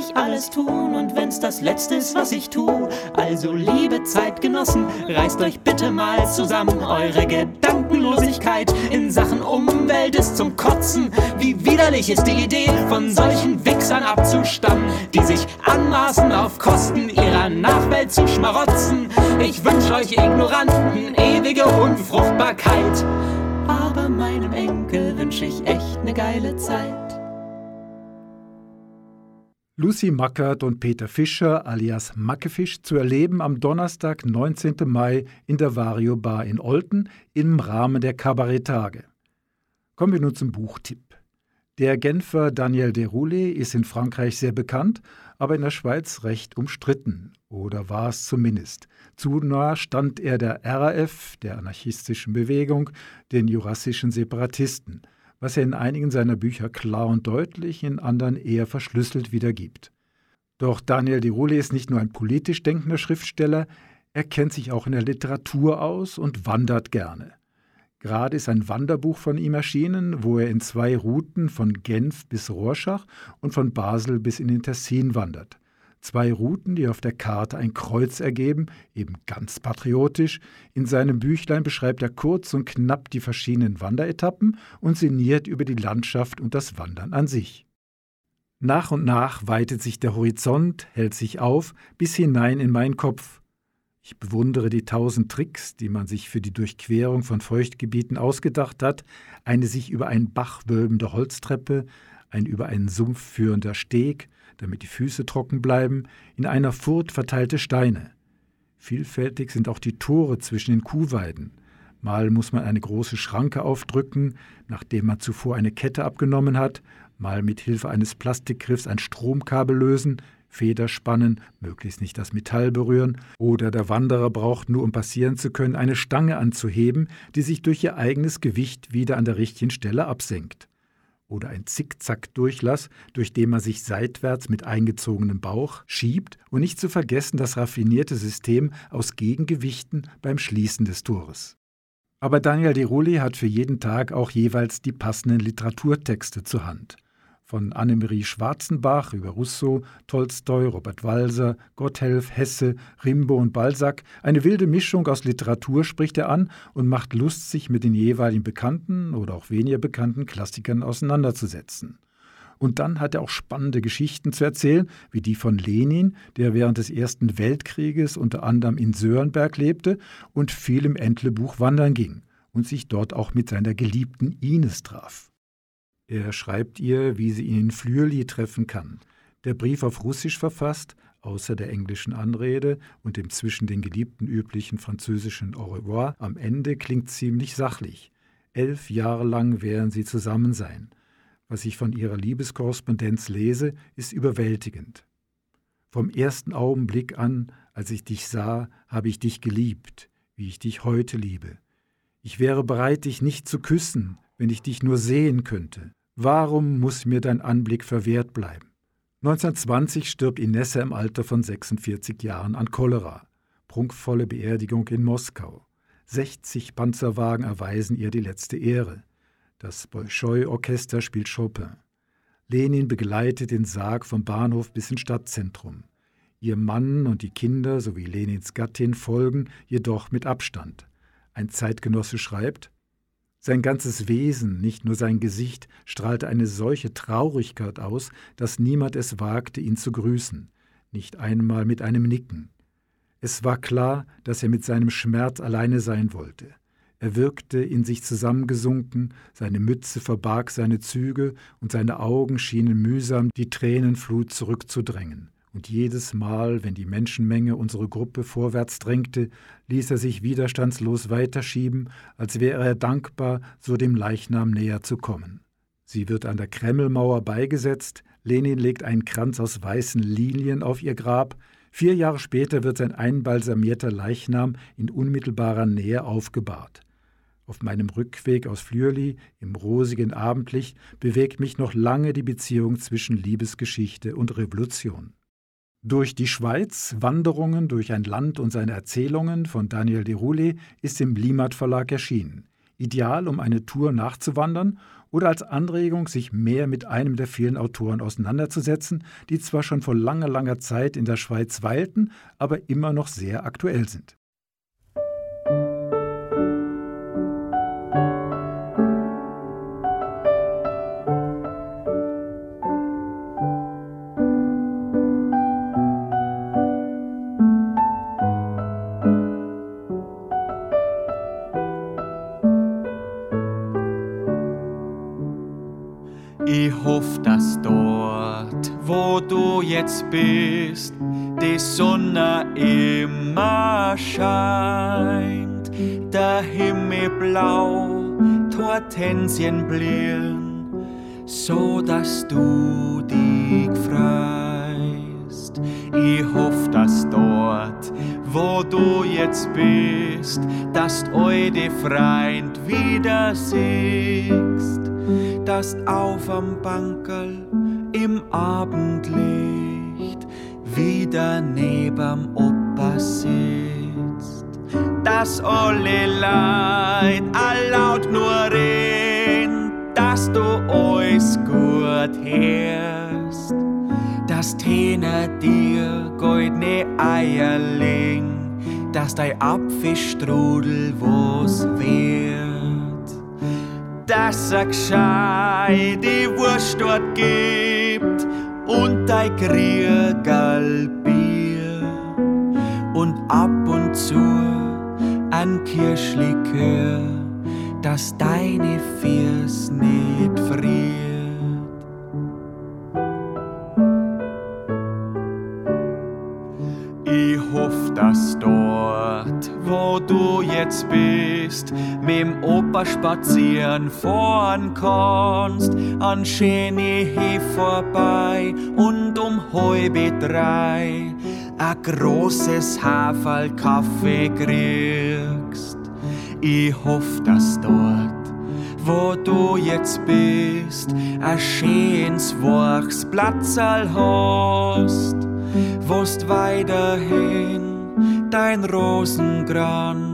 ich alles tun und wenn's das Letzte ist, was ich tu. Also liebe Zeitgenossen, reißt euch bitte mal zusammen. Eure Gedankenlosigkeit in Sachen Umwelt ist zum Kotzen. Wie widerlich ist die Idee, von solchen Wichsern abzustammen, die sich anmaßen, auf Kosten ihrer Nachwelt zu schmarotzen. Ich wünsch euch Ignoranten ewige Unfruchtbarkeit. Aber meinem Enkel wünsch ich echt ne geile Zeit. Lucy Mackert und Peter Fischer alias Mackefisch zu erleben am Donnerstag, 19. Mai in der Vario Bar in Olten im Rahmen der Kabarettage. Kommen wir nun zum Buchtipp. Der Genfer Daniel Deroulé ist in Frankreich sehr bekannt, aber in der Schweiz recht umstritten. Oder war es zumindest. Zu nah stand er der RAF, der anarchistischen Bewegung, den jurassischen Separatisten – was er in einigen seiner Bücher klar und deutlich, in anderen eher verschlüsselt wiedergibt. Doch Daniel Diruli ist nicht nur ein politisch denkender Schriftsteller, er kennt sich auch in der Literatur aus und wandert gerne. Gerade ist ein Wanderbuch von ihm erschienen, wo er in zwei Routen von Genf bis Rorschach und von Basel bis in den Tessin wandert. Zwei Routen, die auf der Karte ein Kreuz ergeben, eben ganz patriotisch. In seinem Büchlein beschreibt er kurz und knapp die verschiedenen Wanderetappen und sinniert über die Landschaft und das Wandern an sich. Nach und nach weitet sich der Horizont, hält sich auf, bis hinein in meinen Kopf. Ich bewundere die tausend Tricks, die man sich für die Durchquerung von Feuchtgebieten ausgedacht hat, eine sich über einen Bach wölbende Holztreppe, ein über einen Sumpf führender Steg, damit die Füße trocken bleiben, in einer Furt verteilte Steine. Vielfältig sind auch die Tore zwischen den Kuhweiden. Mal muss man eine große Schranke aufdrücken, nachdem man zuvor eine Kette abgenommen hat, mal mit Hilfe eines Plastikgriffs ein Stromkabel lösen, Feder spannen, möglichst nicht das Metall berühren, oder der Wanderer braucht nur, um passieren zu können, eine Stange anzuheben, die sich durch ihr eigenes Gewicht wieder an der richtigen Stelle absenkt oder ein Zickzack-Durchlass, durch den man sich seitwärts mit eingezogenem Bauch schiebt und nicht zu vergessen das raffinierte System aus Gegengewichten beim Schließen des Tores. Aber Daniel de Rulli hat für jeden Tag auch jeweils die passenden Literaturtexte zur Hand von Annemarie Schwarzenbach über Rousseau, Tolstoi, Robert Walser, Gotthelf, Hesse, Rimbaud und Balzac. Eine wilde Mischung aus Literatur spricht er an und macht Lust, sich mit den jeweiligen bekannten oder auch weniger bekannten Klassikern auseinanderzusetzen. Und dann hat er auch spannende Geschichten zu erzählen, wie die von Lenin, der während des Ersten Weltkrieges unter anderem in Sörenberg lebte und viel im Entlebuch wandern ging und sich dort auch mit seiner geliebten Ines traf. Er schreibt ihr, wie sie ihn in Flürli treffen kann. Der Brief auf Russisch verfasst, außer der englischen Anrede und dem zwischen den Geliebten üblichen französischen Au revoir, am Ende klingt ziemlich sachlich. Elf Jahre lang werden sie zusammen sein. Was ich von ihrer Liebeskorrespondenz lese, ist überwältigend. Vom ersten Augenblick an, als ich dich sah, habe ich dich geliebt, wie ich dich heute liebe. Ich wäre bereit, dich nicht zu küssen, wenn ich dich nur sehen könnte. Warum muss mir dein Anblick verwehrt bleiben? 1920 stirbt Inessa im Alter von 46 Jahren an Cholera. Prunkvolle Beerdigung in Moskau. 60 Panzerwagen erweisen ihr die letzte Ehre. Das Bolschoi-Orchester spielt Chopin. Lenin begleitet den Sarg vom Bahnhof bis ins Stadtzentrum. Ihr Mann und die Kinder sowie Lenins Gattin folgen, jedoch mit Abstand. Ein Zeitgenosse schreibt, sein ganzes Wesen, nicht nur sein Gesicht, strahlte eine solche Traurigkeit aus, dass niemand es wagte, ihn zu grüßen, nicht einmal mit einem Nicken. Es war klar, dass er mit seinem Schmerz alleine sein wollte. Er wirkte in sich zusammengesunken, seine Mütze verbarg seine Züge und seine Augen schienen mühsam die Tränenflut zurückzudrängen und jedes Mal, wenn die Menschenmenge unsere Gruppe vorwärts drängte, ließ er sich widerstandslos weiterschieben, als wäre er dankbar, so dem Leichnam näher zu kommen. Sie wird an der Kremlmauer beigesetzt, Lenin legt einen Kranz aus weißen Lilien auf ihr Grab, vier Jahre später wird sein einbalsamierter Leichnam in unmittelbarer Nähe aufgebahrt. Auf meinem Rückweg aus Flürli im rosigen Abendlicht bewegt mich noch lange die Beziehung zwischen Liebesgeschichte und Revolution. Durch die Schweiz, Wanderungen durch ein Land und seine Erzählungen von Daniel de Roulet ist im Limat Verlag erschienen. Ideal, um eine Tour nachzuwandern oder als Anregung, sich mehr mit einem der vielen Autoren auseinanderzusetzen, die zwar schon vor langer, langer Zeit in der Schweiz weilten, aber immer noch sehr aktuell sind. Jetzt bist, die Sonne immer scheint, der Himmel blau, Tortensien blühen, so dass du dich freust. Ich hoffe, dass dort, wo du jetzt bist, dass du eure Freund wieder siehst, dass auf am Bankerl im Abendlicht wieder neben Opa sitzt. Dass alle Leid laut nur reden, dass du euch gut hörst. Dass Tene dir goldne Eierling, dass dein Apfelstrudel was wird. Dass er gescheit die Wurst dort gibt, und dein Kriegerl Bier und ab und zu ein Kirschlikör, dass deine Fiers nicht friert. Jetzt bist, mit dem Opa spazieren fahren kannst, an schöne vorbei und um halbe drei a großes Haferl Kaffee kriegst. Ich hoff, dass dort, wo du jetzt bist, a schönes Wachsplatzal hast wost weiterhin dein Rosenkranz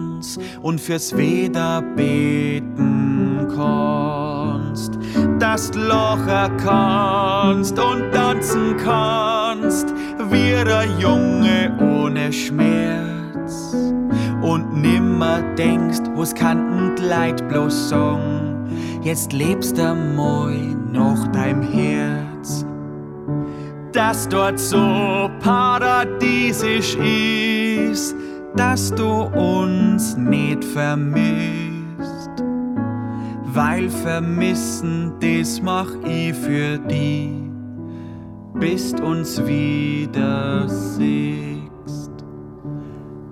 und fürs Weder beten kannst, dass du locher kannst und tanzen kannst, wie ein Junge ohne Schmerz. Und nimmer denkst, wo's kann Leid bloß sagen, jetzt lebst moi noch dein Herz. Dass dort so paradiesisch ist, dass du uns nicht vermisst. Weil vermissen, das mach ich für die, bist uns wieder siehst.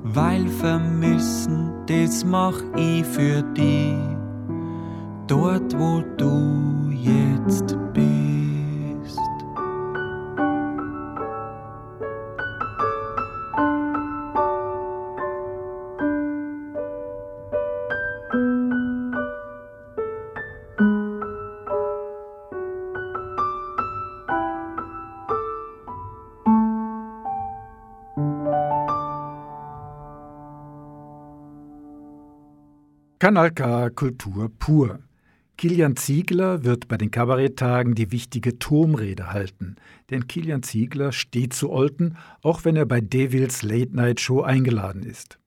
Weil vermissen, das mach ich für die, dort wo du jetzt bist. Kanal K Kultur pur. Kilian Ziegler wird bei den Kabaretttagen die wichtige Turmrede halten. Denn Kilian Ziegler steht zu Olten, auch wenn er bei Devils Late Night Show eingeladen ist.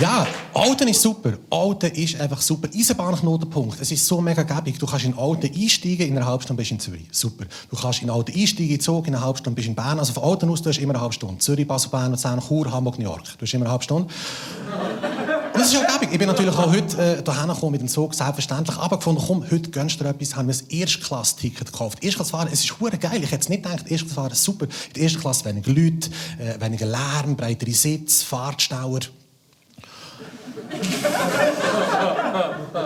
Ja, Alten ist super. Alten ist einfach super. Eisenbahnknotenpunkt. Es ist so mega gäbig. Du kannst in Alten einsteigen, in einer halben Stunde bist du in Zürich. Super. Du kannst in Alten einsteigen, in Zug, in einer halben Stunde bist du in Bern. Also von Alten aus, du hast immer eine halbe Stunde. Zürich, Basel, Bern, Luzern, Chur, Hamburg, New York. Du hast immer eine halbe Stunde. Das ist ja. Ich bin natürlich auch heute äh, hierher gekommen mit dem Zug, selbstverständlich. Aber gefunden, komm, heute gönnst du dir etwas, haben wir ein Erstklass-Ticket gekauft. Erstklasse fahren, es ist hure geil. Ich hätte es nicht gedacht, Erstklasse fahren, super. In der ersten Klasse weniger Leute, äh, weniger Lärm, breitere Sitz, Fahrtstauer.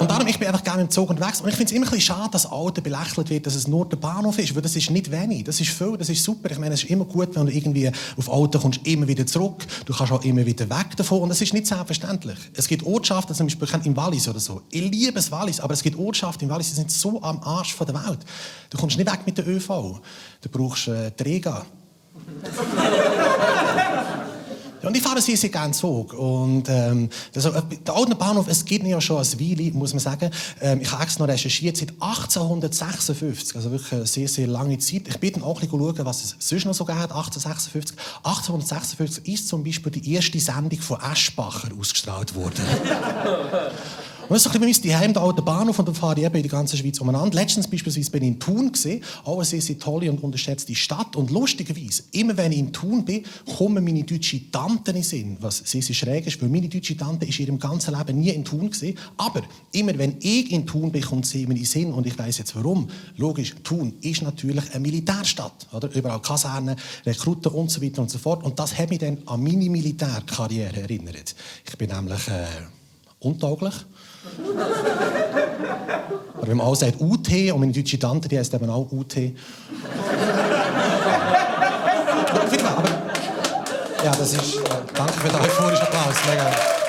Und darum, ich bin einfach gerne im Zug unterwegs. Und ich finde es immer ein bisschen schade, dass Alten belächelt wird, dass es nur der Bahnhof ist. Weil das ist nicht wenig. Das ist viel, das ist super. Ich meine, es ist immer gut, wenn du irgendwie auf Alten kommst, immer wieder zurück. Du kannst auch immer wieder weg davon. Und das ist nicht selbstverständlich. Es gibt Ortschaften, zum Beispiel im Wallis oder so. Ich liebe das Wallis, aber es gibt Ortschaften im Wallis, die sind so am Arsch von der Welt. Du kommst nicht weg mit der ÖV. Du brauchst äh, Träger. Und ich fahre sehr, sehr gerne Zug. Und, ähm, also, der alte Bahnhof, es gibt ja schon als Weile, muss man sagen. Ähm, ich habe extra noch recherchiert, seit 1856, also wirklich eine sehr, sehr lange Zeit. Ich dann auch ein bisschen schauen, was es sonst noch so gab, 1856. 1856 ist zum Beispiel die erste Sendung von Eschbacher ausgestrahlt worden. Und das ist ein bisschen uns die alten Bahnhof und dann fahre ich eben in die ganze Schweiz umeinander. Letztens beispielsweise bin ich in Thun gesehen, auch eine sehr, sehr tolle und unterschätzte Stadt. Und lustigerweise, immer wenn ich in Thun bin, kommen meine deutsche Tante in Sinn, was sehr, sehr schräg ist, weil meine deutsche Tante ist in ihrem ganzen Leben nie in Thun gesehen. Aber immer wenn ich in Thun bin, kommt sie mir in Sinn und ich weiß jetzt warum. Logisch, Thun ist natürlich eine Militärstadt, oder? Überall Kasernen, Rekruten und so weiter und so fort. Und das hat mich dann an meine Militärkarriere erinnert. Ich bin nämlich äh, untauglich oder wenn man auch sagt UT und meine deutsche Tante, die heißt eben auch UT. aber, ja, das ist. Äh, danke für den euphorischen Applaus. Mega.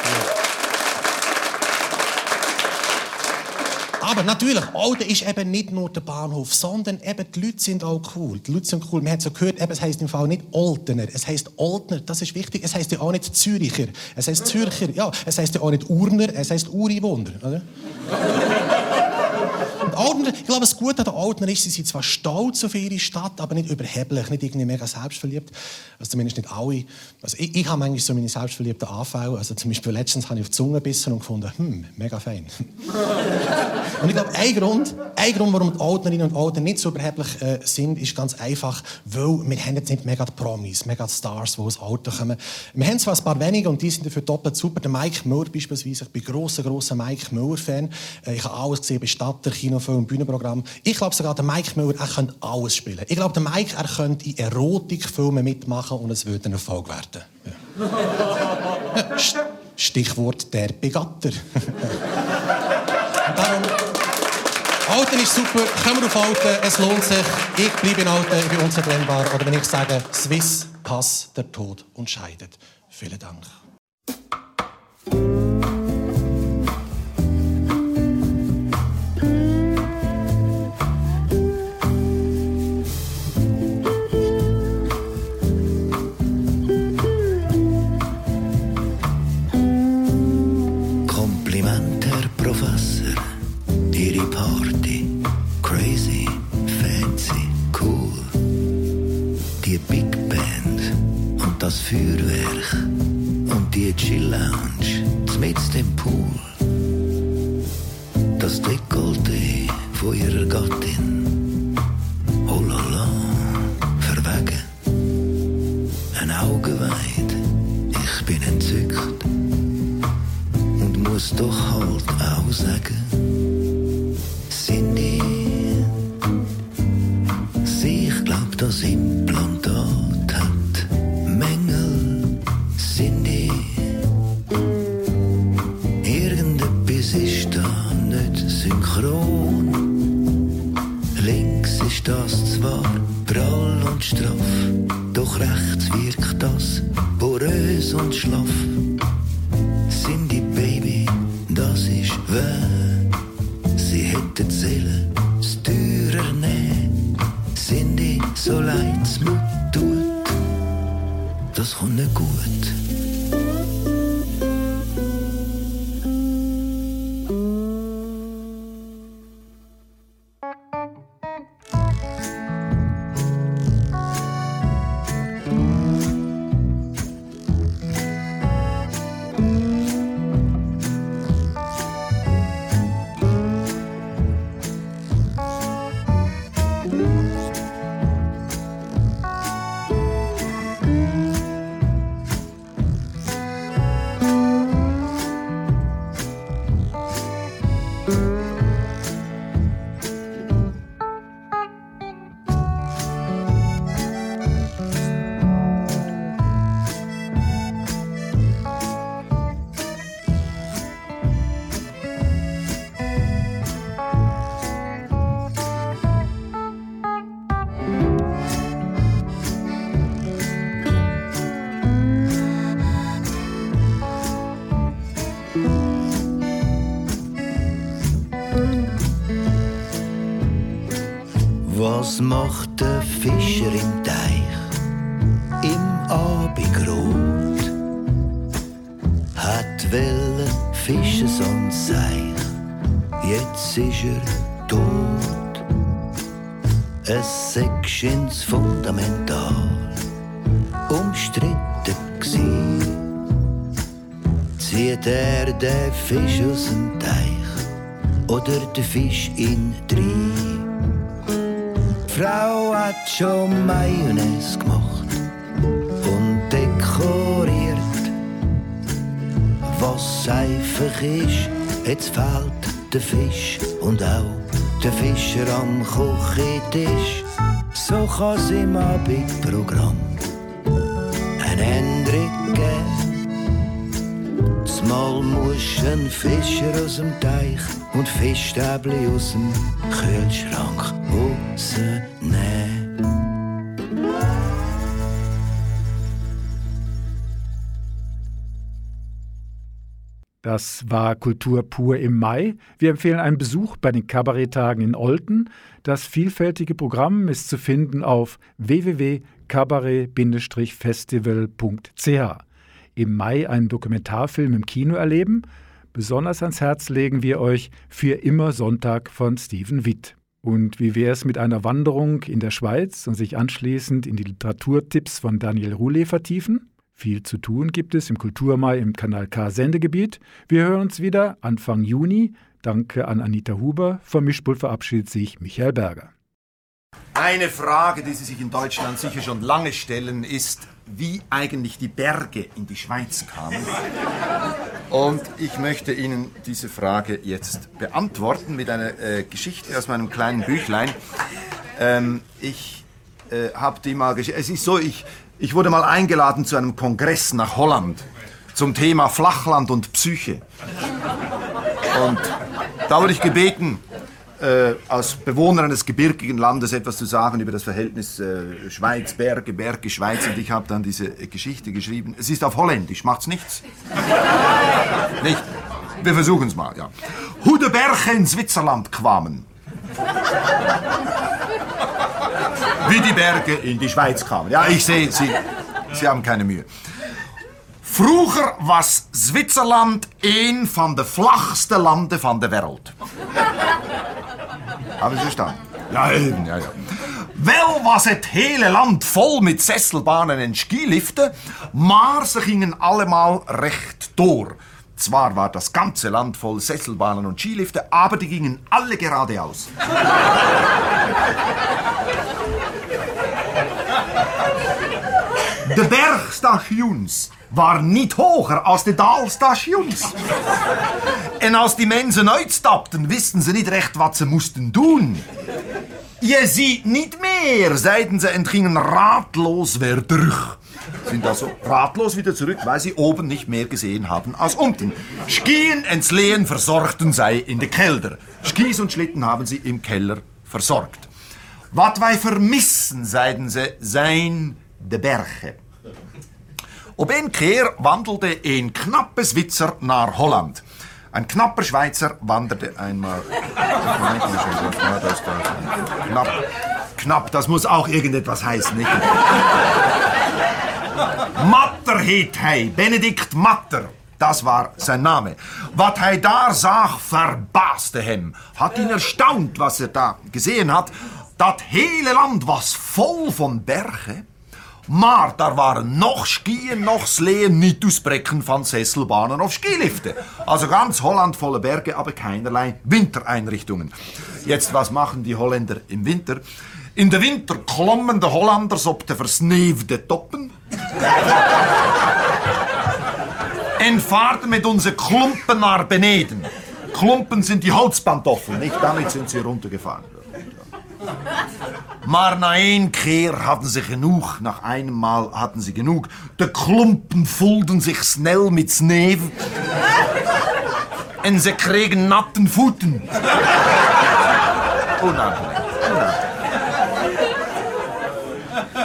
Aber natürlich, Alten ist eben nicht nur der Bahnhof, sondern eben die Leute sind auch cool. Die Leute sind cool. Man hat so gehört, eben, es heisst im Fall nicht Oltener, es heisst Oltner. Das ist wichtig. Es heisst ja auch nicht Züricher. Es heisst Zürcher. Ja, es heisst ja auch nicht Urner, es heisst Uriwohner. Oder? Ordner, ich glaube, das Gute an den Ordner ist, sie sind zwar stolz auf ihre Stadt, aber nicht überheblich, nicht irgendwie mega selbstverliebt. Also zumindest nicht alle. Also ich, ich habe eigentlich so meine selbstverliebten Anfälle. Also zum Beispiel letztens habe ich auf die Zunge gebissen und gefunden, hm, mega fein. und ich glaube, ein Grund, ein Grund, warum die Ordnerinnen und Ordner nicht so überheblich äh, sind, ist ganz einfach, weil wir haben jetzt nicht mega die Promis, mega die Stars, die aus Auto kommen. Wir haben zwar ein paar wenige und die sind dafür doppelt super. Der Mike Müller beispielsweise, ich bin grosser, grosser Mike Müller-Fan. Äh, ich habe alles gesehen, Bestatter, Kino, Film, Bühnenprogramm. Ich glaube sogar, der Mike Müller, er könnte alles spielen. Ich glaube, der Mike, er könnte in Erotikfilmen mitmachen und es würde ein Erfolg werden. Ja. Stichwort der Begatter. darum, Alten ist super, kommen wir auf Alten, es lohnt sich. Ich bleibe in Alten, ich bin unzertrennbar. Oder wenn ich sage, Swiss, Pass, der Tod und scheidet. Vielen Dank. Feuerwerk und die Chill-Lounge mit dem Pool. Das Dekolleté von ihrer Gattin, oh la la, verwegen. Ein Auge weit, ich bin entzückt und muss doch halt auch sagen, Cindy, sie, ich glaub, das Implantat Was macht der Fischer im Teich? Im Abendrot hat welle fischen sonst Seich. Jetzt ist er tot. Es Sections fundamental umstritten gsi. Zieht er den Fisch aus dem Teich oder der Fisch in drei? Frau hat schon Mayonnaise gemacht und dekoriert. Was einfach ist, jetzt fehlt der Fisch und auch der Fischer am Küchentisch. So kann's im Abendprogramm eine Änderung geben. Zumal muss ein Fischer aus dem Teich und Fischstäbli aus dem Kühlschrank rausnehmen. Das war Kultur pur im Mai. Wir empfehlen einen Besuch bei den Kabaretttagen in Olten. Das vielfältige Programm ist zu finden auf www.kabarett-festival.ch. Im Mai einen Dokumentarfilm im Kino erleben. Besonders ans Herz legen wir euch Für immer Sonntag von Steven Witt. Und wie wäre es mit einer Wanderung in der Schweiz und sich anschließend in die Literaturtipps von Daniel Roulet vertiefen? Viel zu tun gibt es im Kulturmai im Kanal K Sendegebiet. Wir hören uns wieder Anfang Juni. Danke an Anita Huber. Vom Mischpult verabschiedet sich Michael Berger. Eine Frage, die Sie sich in Deutschland sicher schon lange stellen, ist, wie eigentlich die Berge in die Schweiz kamen. Und ich möchte Ihnen diese Frage jetzt beantworten mit einer äh, Geschichte aus meinem kleinen Büchlein. Ähm, ich äh, habe die mal gesch- Es ist so, ich, ich wurde mal eingeladen zu einem Kongress nach Holland zum Thema Flachland und Psyche. Und da wurde ich gebeten, äh, als Bewohner eines gebirgigen Landes etwas zu sagen über das Verhältnis äh, Schweiz, Berge, Berge, Schweiz. Und ich habe dann diese Geschichte geschrieben. Es ist auf Holländisch, macht's nichts? Nicht? Wir versuchen es mal, ja. Hoe de Berge in Zwitserland kwamen. Wie die Berge in die Schweiz kamen. Ja, ich sehe, Sie, Sie haben keine Mühe. Vroeger was Zwitserland een van de vlachste landen van de wereld. Haben Sie verstanden? Ja, eben, ja, ja. Wel was het hele land vol met Sesselbahnen en Skiliften, maar ze gingen allemaal recht door. Zwar war das ganze Land voll Sesselbahnen und Skilifte, aber die gingen alle geradeaus. De bergstations waren niet hoger als de daalstations. En als die mensen uitstapten, wisten ze niet recht wat ze moesten doen. Je ziet niet meer, zeiden ze en gingen ratlos weer terug. Sind also ratlos wieder zurück, weil sie oben nicht mehr gesehen haben als unten. Skien und Sleen versorgten zij in de kelder. Skis und Schlitten haben sie im Keller versorgt. Wat wij vermissen, zeiden ze, zijn de bergen. Op een keer wandelde een knappe Zwitser naar Holland. Ein knapper Schweizer wanderte einmal. Knapp, knapp, das muss auch irgendetwas heißen, nicht? Matter heet hij, Benedikt Matter. Das war sein Name. Wat hij daar zag, verbaasde hem. Hat ihn erstaunt, was er da gesehen hat. Dat hele Land was voll von Bergen. Maar daar waren noch Skien, noch Sleen, niet te spreken van Sesselbahnen of Skilifte. Also ganz Holland volle Berge, aber keinerlei Wintereinrichtungen. Jetzt, was machen die Holländer im Winter? In de winter klommen de Hollanders op de versneefde toppen. en vaarten met onze klompen naar beneden. Klompen sind die Holzpantoffeln, nicht? Damit sind sie runtergefahren. Maar na één keer hadden ze genoeg. Nach einem Mal hatten sie genug. De klompen voelden zich snel met sneeuw. en ze kregen natten voeten. Onaangenaam.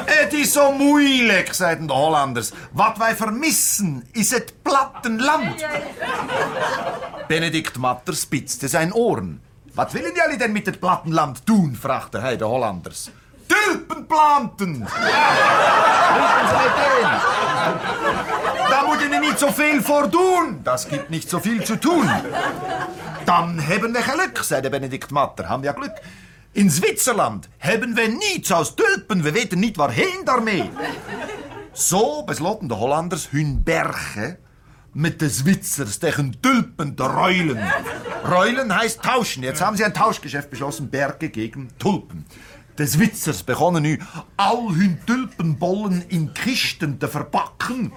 Het is zo moeilijk, zeiden de Hollanders. Wat wij vermissen is het plattenland. Benedikt Matter spitzte zijn oren. Was willen die alle denn mit dem Plattenland tun? fragte er der Hollanders. Tulpen planten! Wissen Sie mit denen? Da muss Ihnen nicht so viel vortun. Das gibt nicht so viel zu tun. Dann haben wir Glück, sagte Benedikt Matter. Haben wir Glück. In Zwitserland haben wir nichts aus Tulpen. Wir weten nicht, waarheen daarmee. So besloten de Hollanders hun Berge mit den Zwitzers tegen Tulpen te ruilen. Ruilen heißt tauschen. Jetzt haben sie ein Tauschgeschäft beschlossen, Berge gegen Tulpen. De Zwitzers begonnen nu al hun tulpenbollen in kisten te verpakken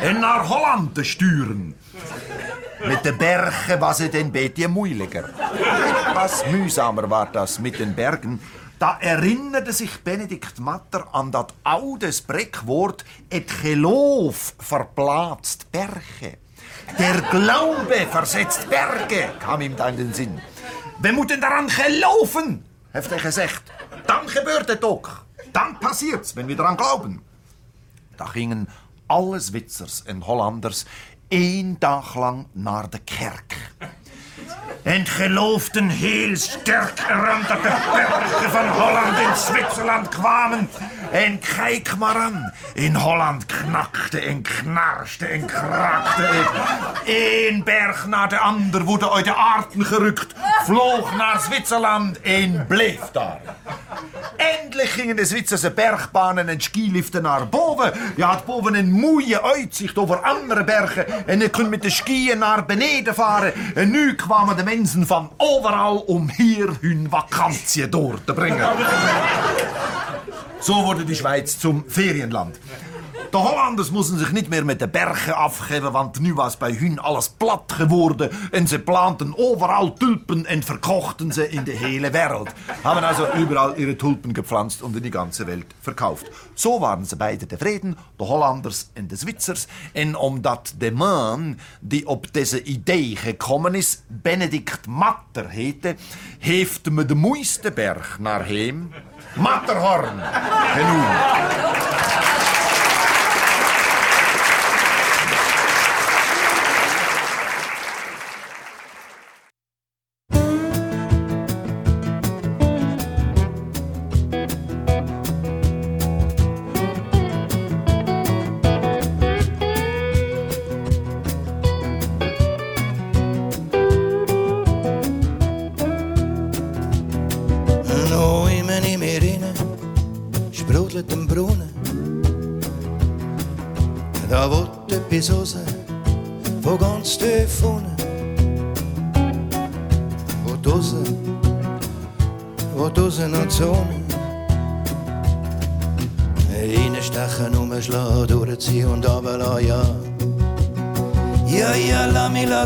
en naar Holland te sturen. Mit den Bergen was het een beetje moeilijker. Etwas mühsamer war das mit den Bergen. Da erinnerte sich Benedikt Matter an dat oude Spreekwoord: Het geloof verplaatst Berge. Der Glaube versetzt Berge, kam ihm dann in den Sinn. Wir moeten daran geloven, heeft hij gezegd. Dan gebeurt het ook. Dan passiert's, wenn wir daran glauben. Da gingen alle Zwitzers en Hollanders één dag lang naar de kerk. En geloofden heel sterk eraan dat de bergen van Holland in Zwitserland kwamen. En kijk maar aan, in Holland knakte en knarste en kraakte het. Eén berg na de ander wurde uit de aarden gerukt, vloog naar Zwitserland en bleef daar. Endlich gingen de Zwitserse bergbanen en skiliften naar boven. Je had boven een mooie uitzicht over andere bergen. En je kunt met de skiën naar beneden varen. En nu de mensen van overal om hier hun vakantie door te brengen. So wurde die Schweiz zum Ferienland. De Hollanders moesten zich niet meer met de bergen afgeven, want nu was bij hun alles plat geworden en ze planten overal tulpen en verkochten ze in de hele wereld. Haben also überall ihre Tulpen gepflanzt und in die ganze Welt verkauft. So waren ze beide tevreden, de Hollanders en de Zwitsers. En omdat de man die op deze idee gekommen is, Benedikt Matter heette, heeft me de mooiste berg naar hem, Matterhorn, genoemd.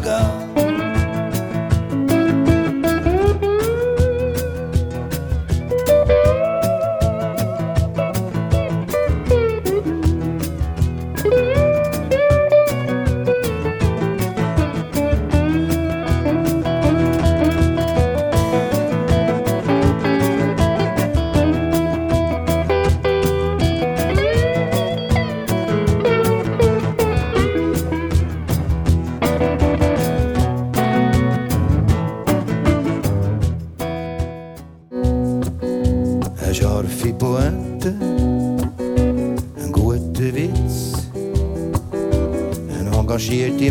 La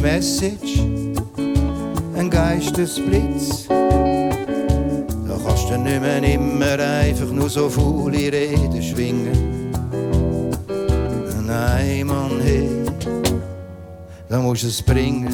Message, ein Geistesblitz. Da kannst du nicht mehr immer einfach nur so faule Reden schwingen. Nein, Mann, hey, da musst du es bringen.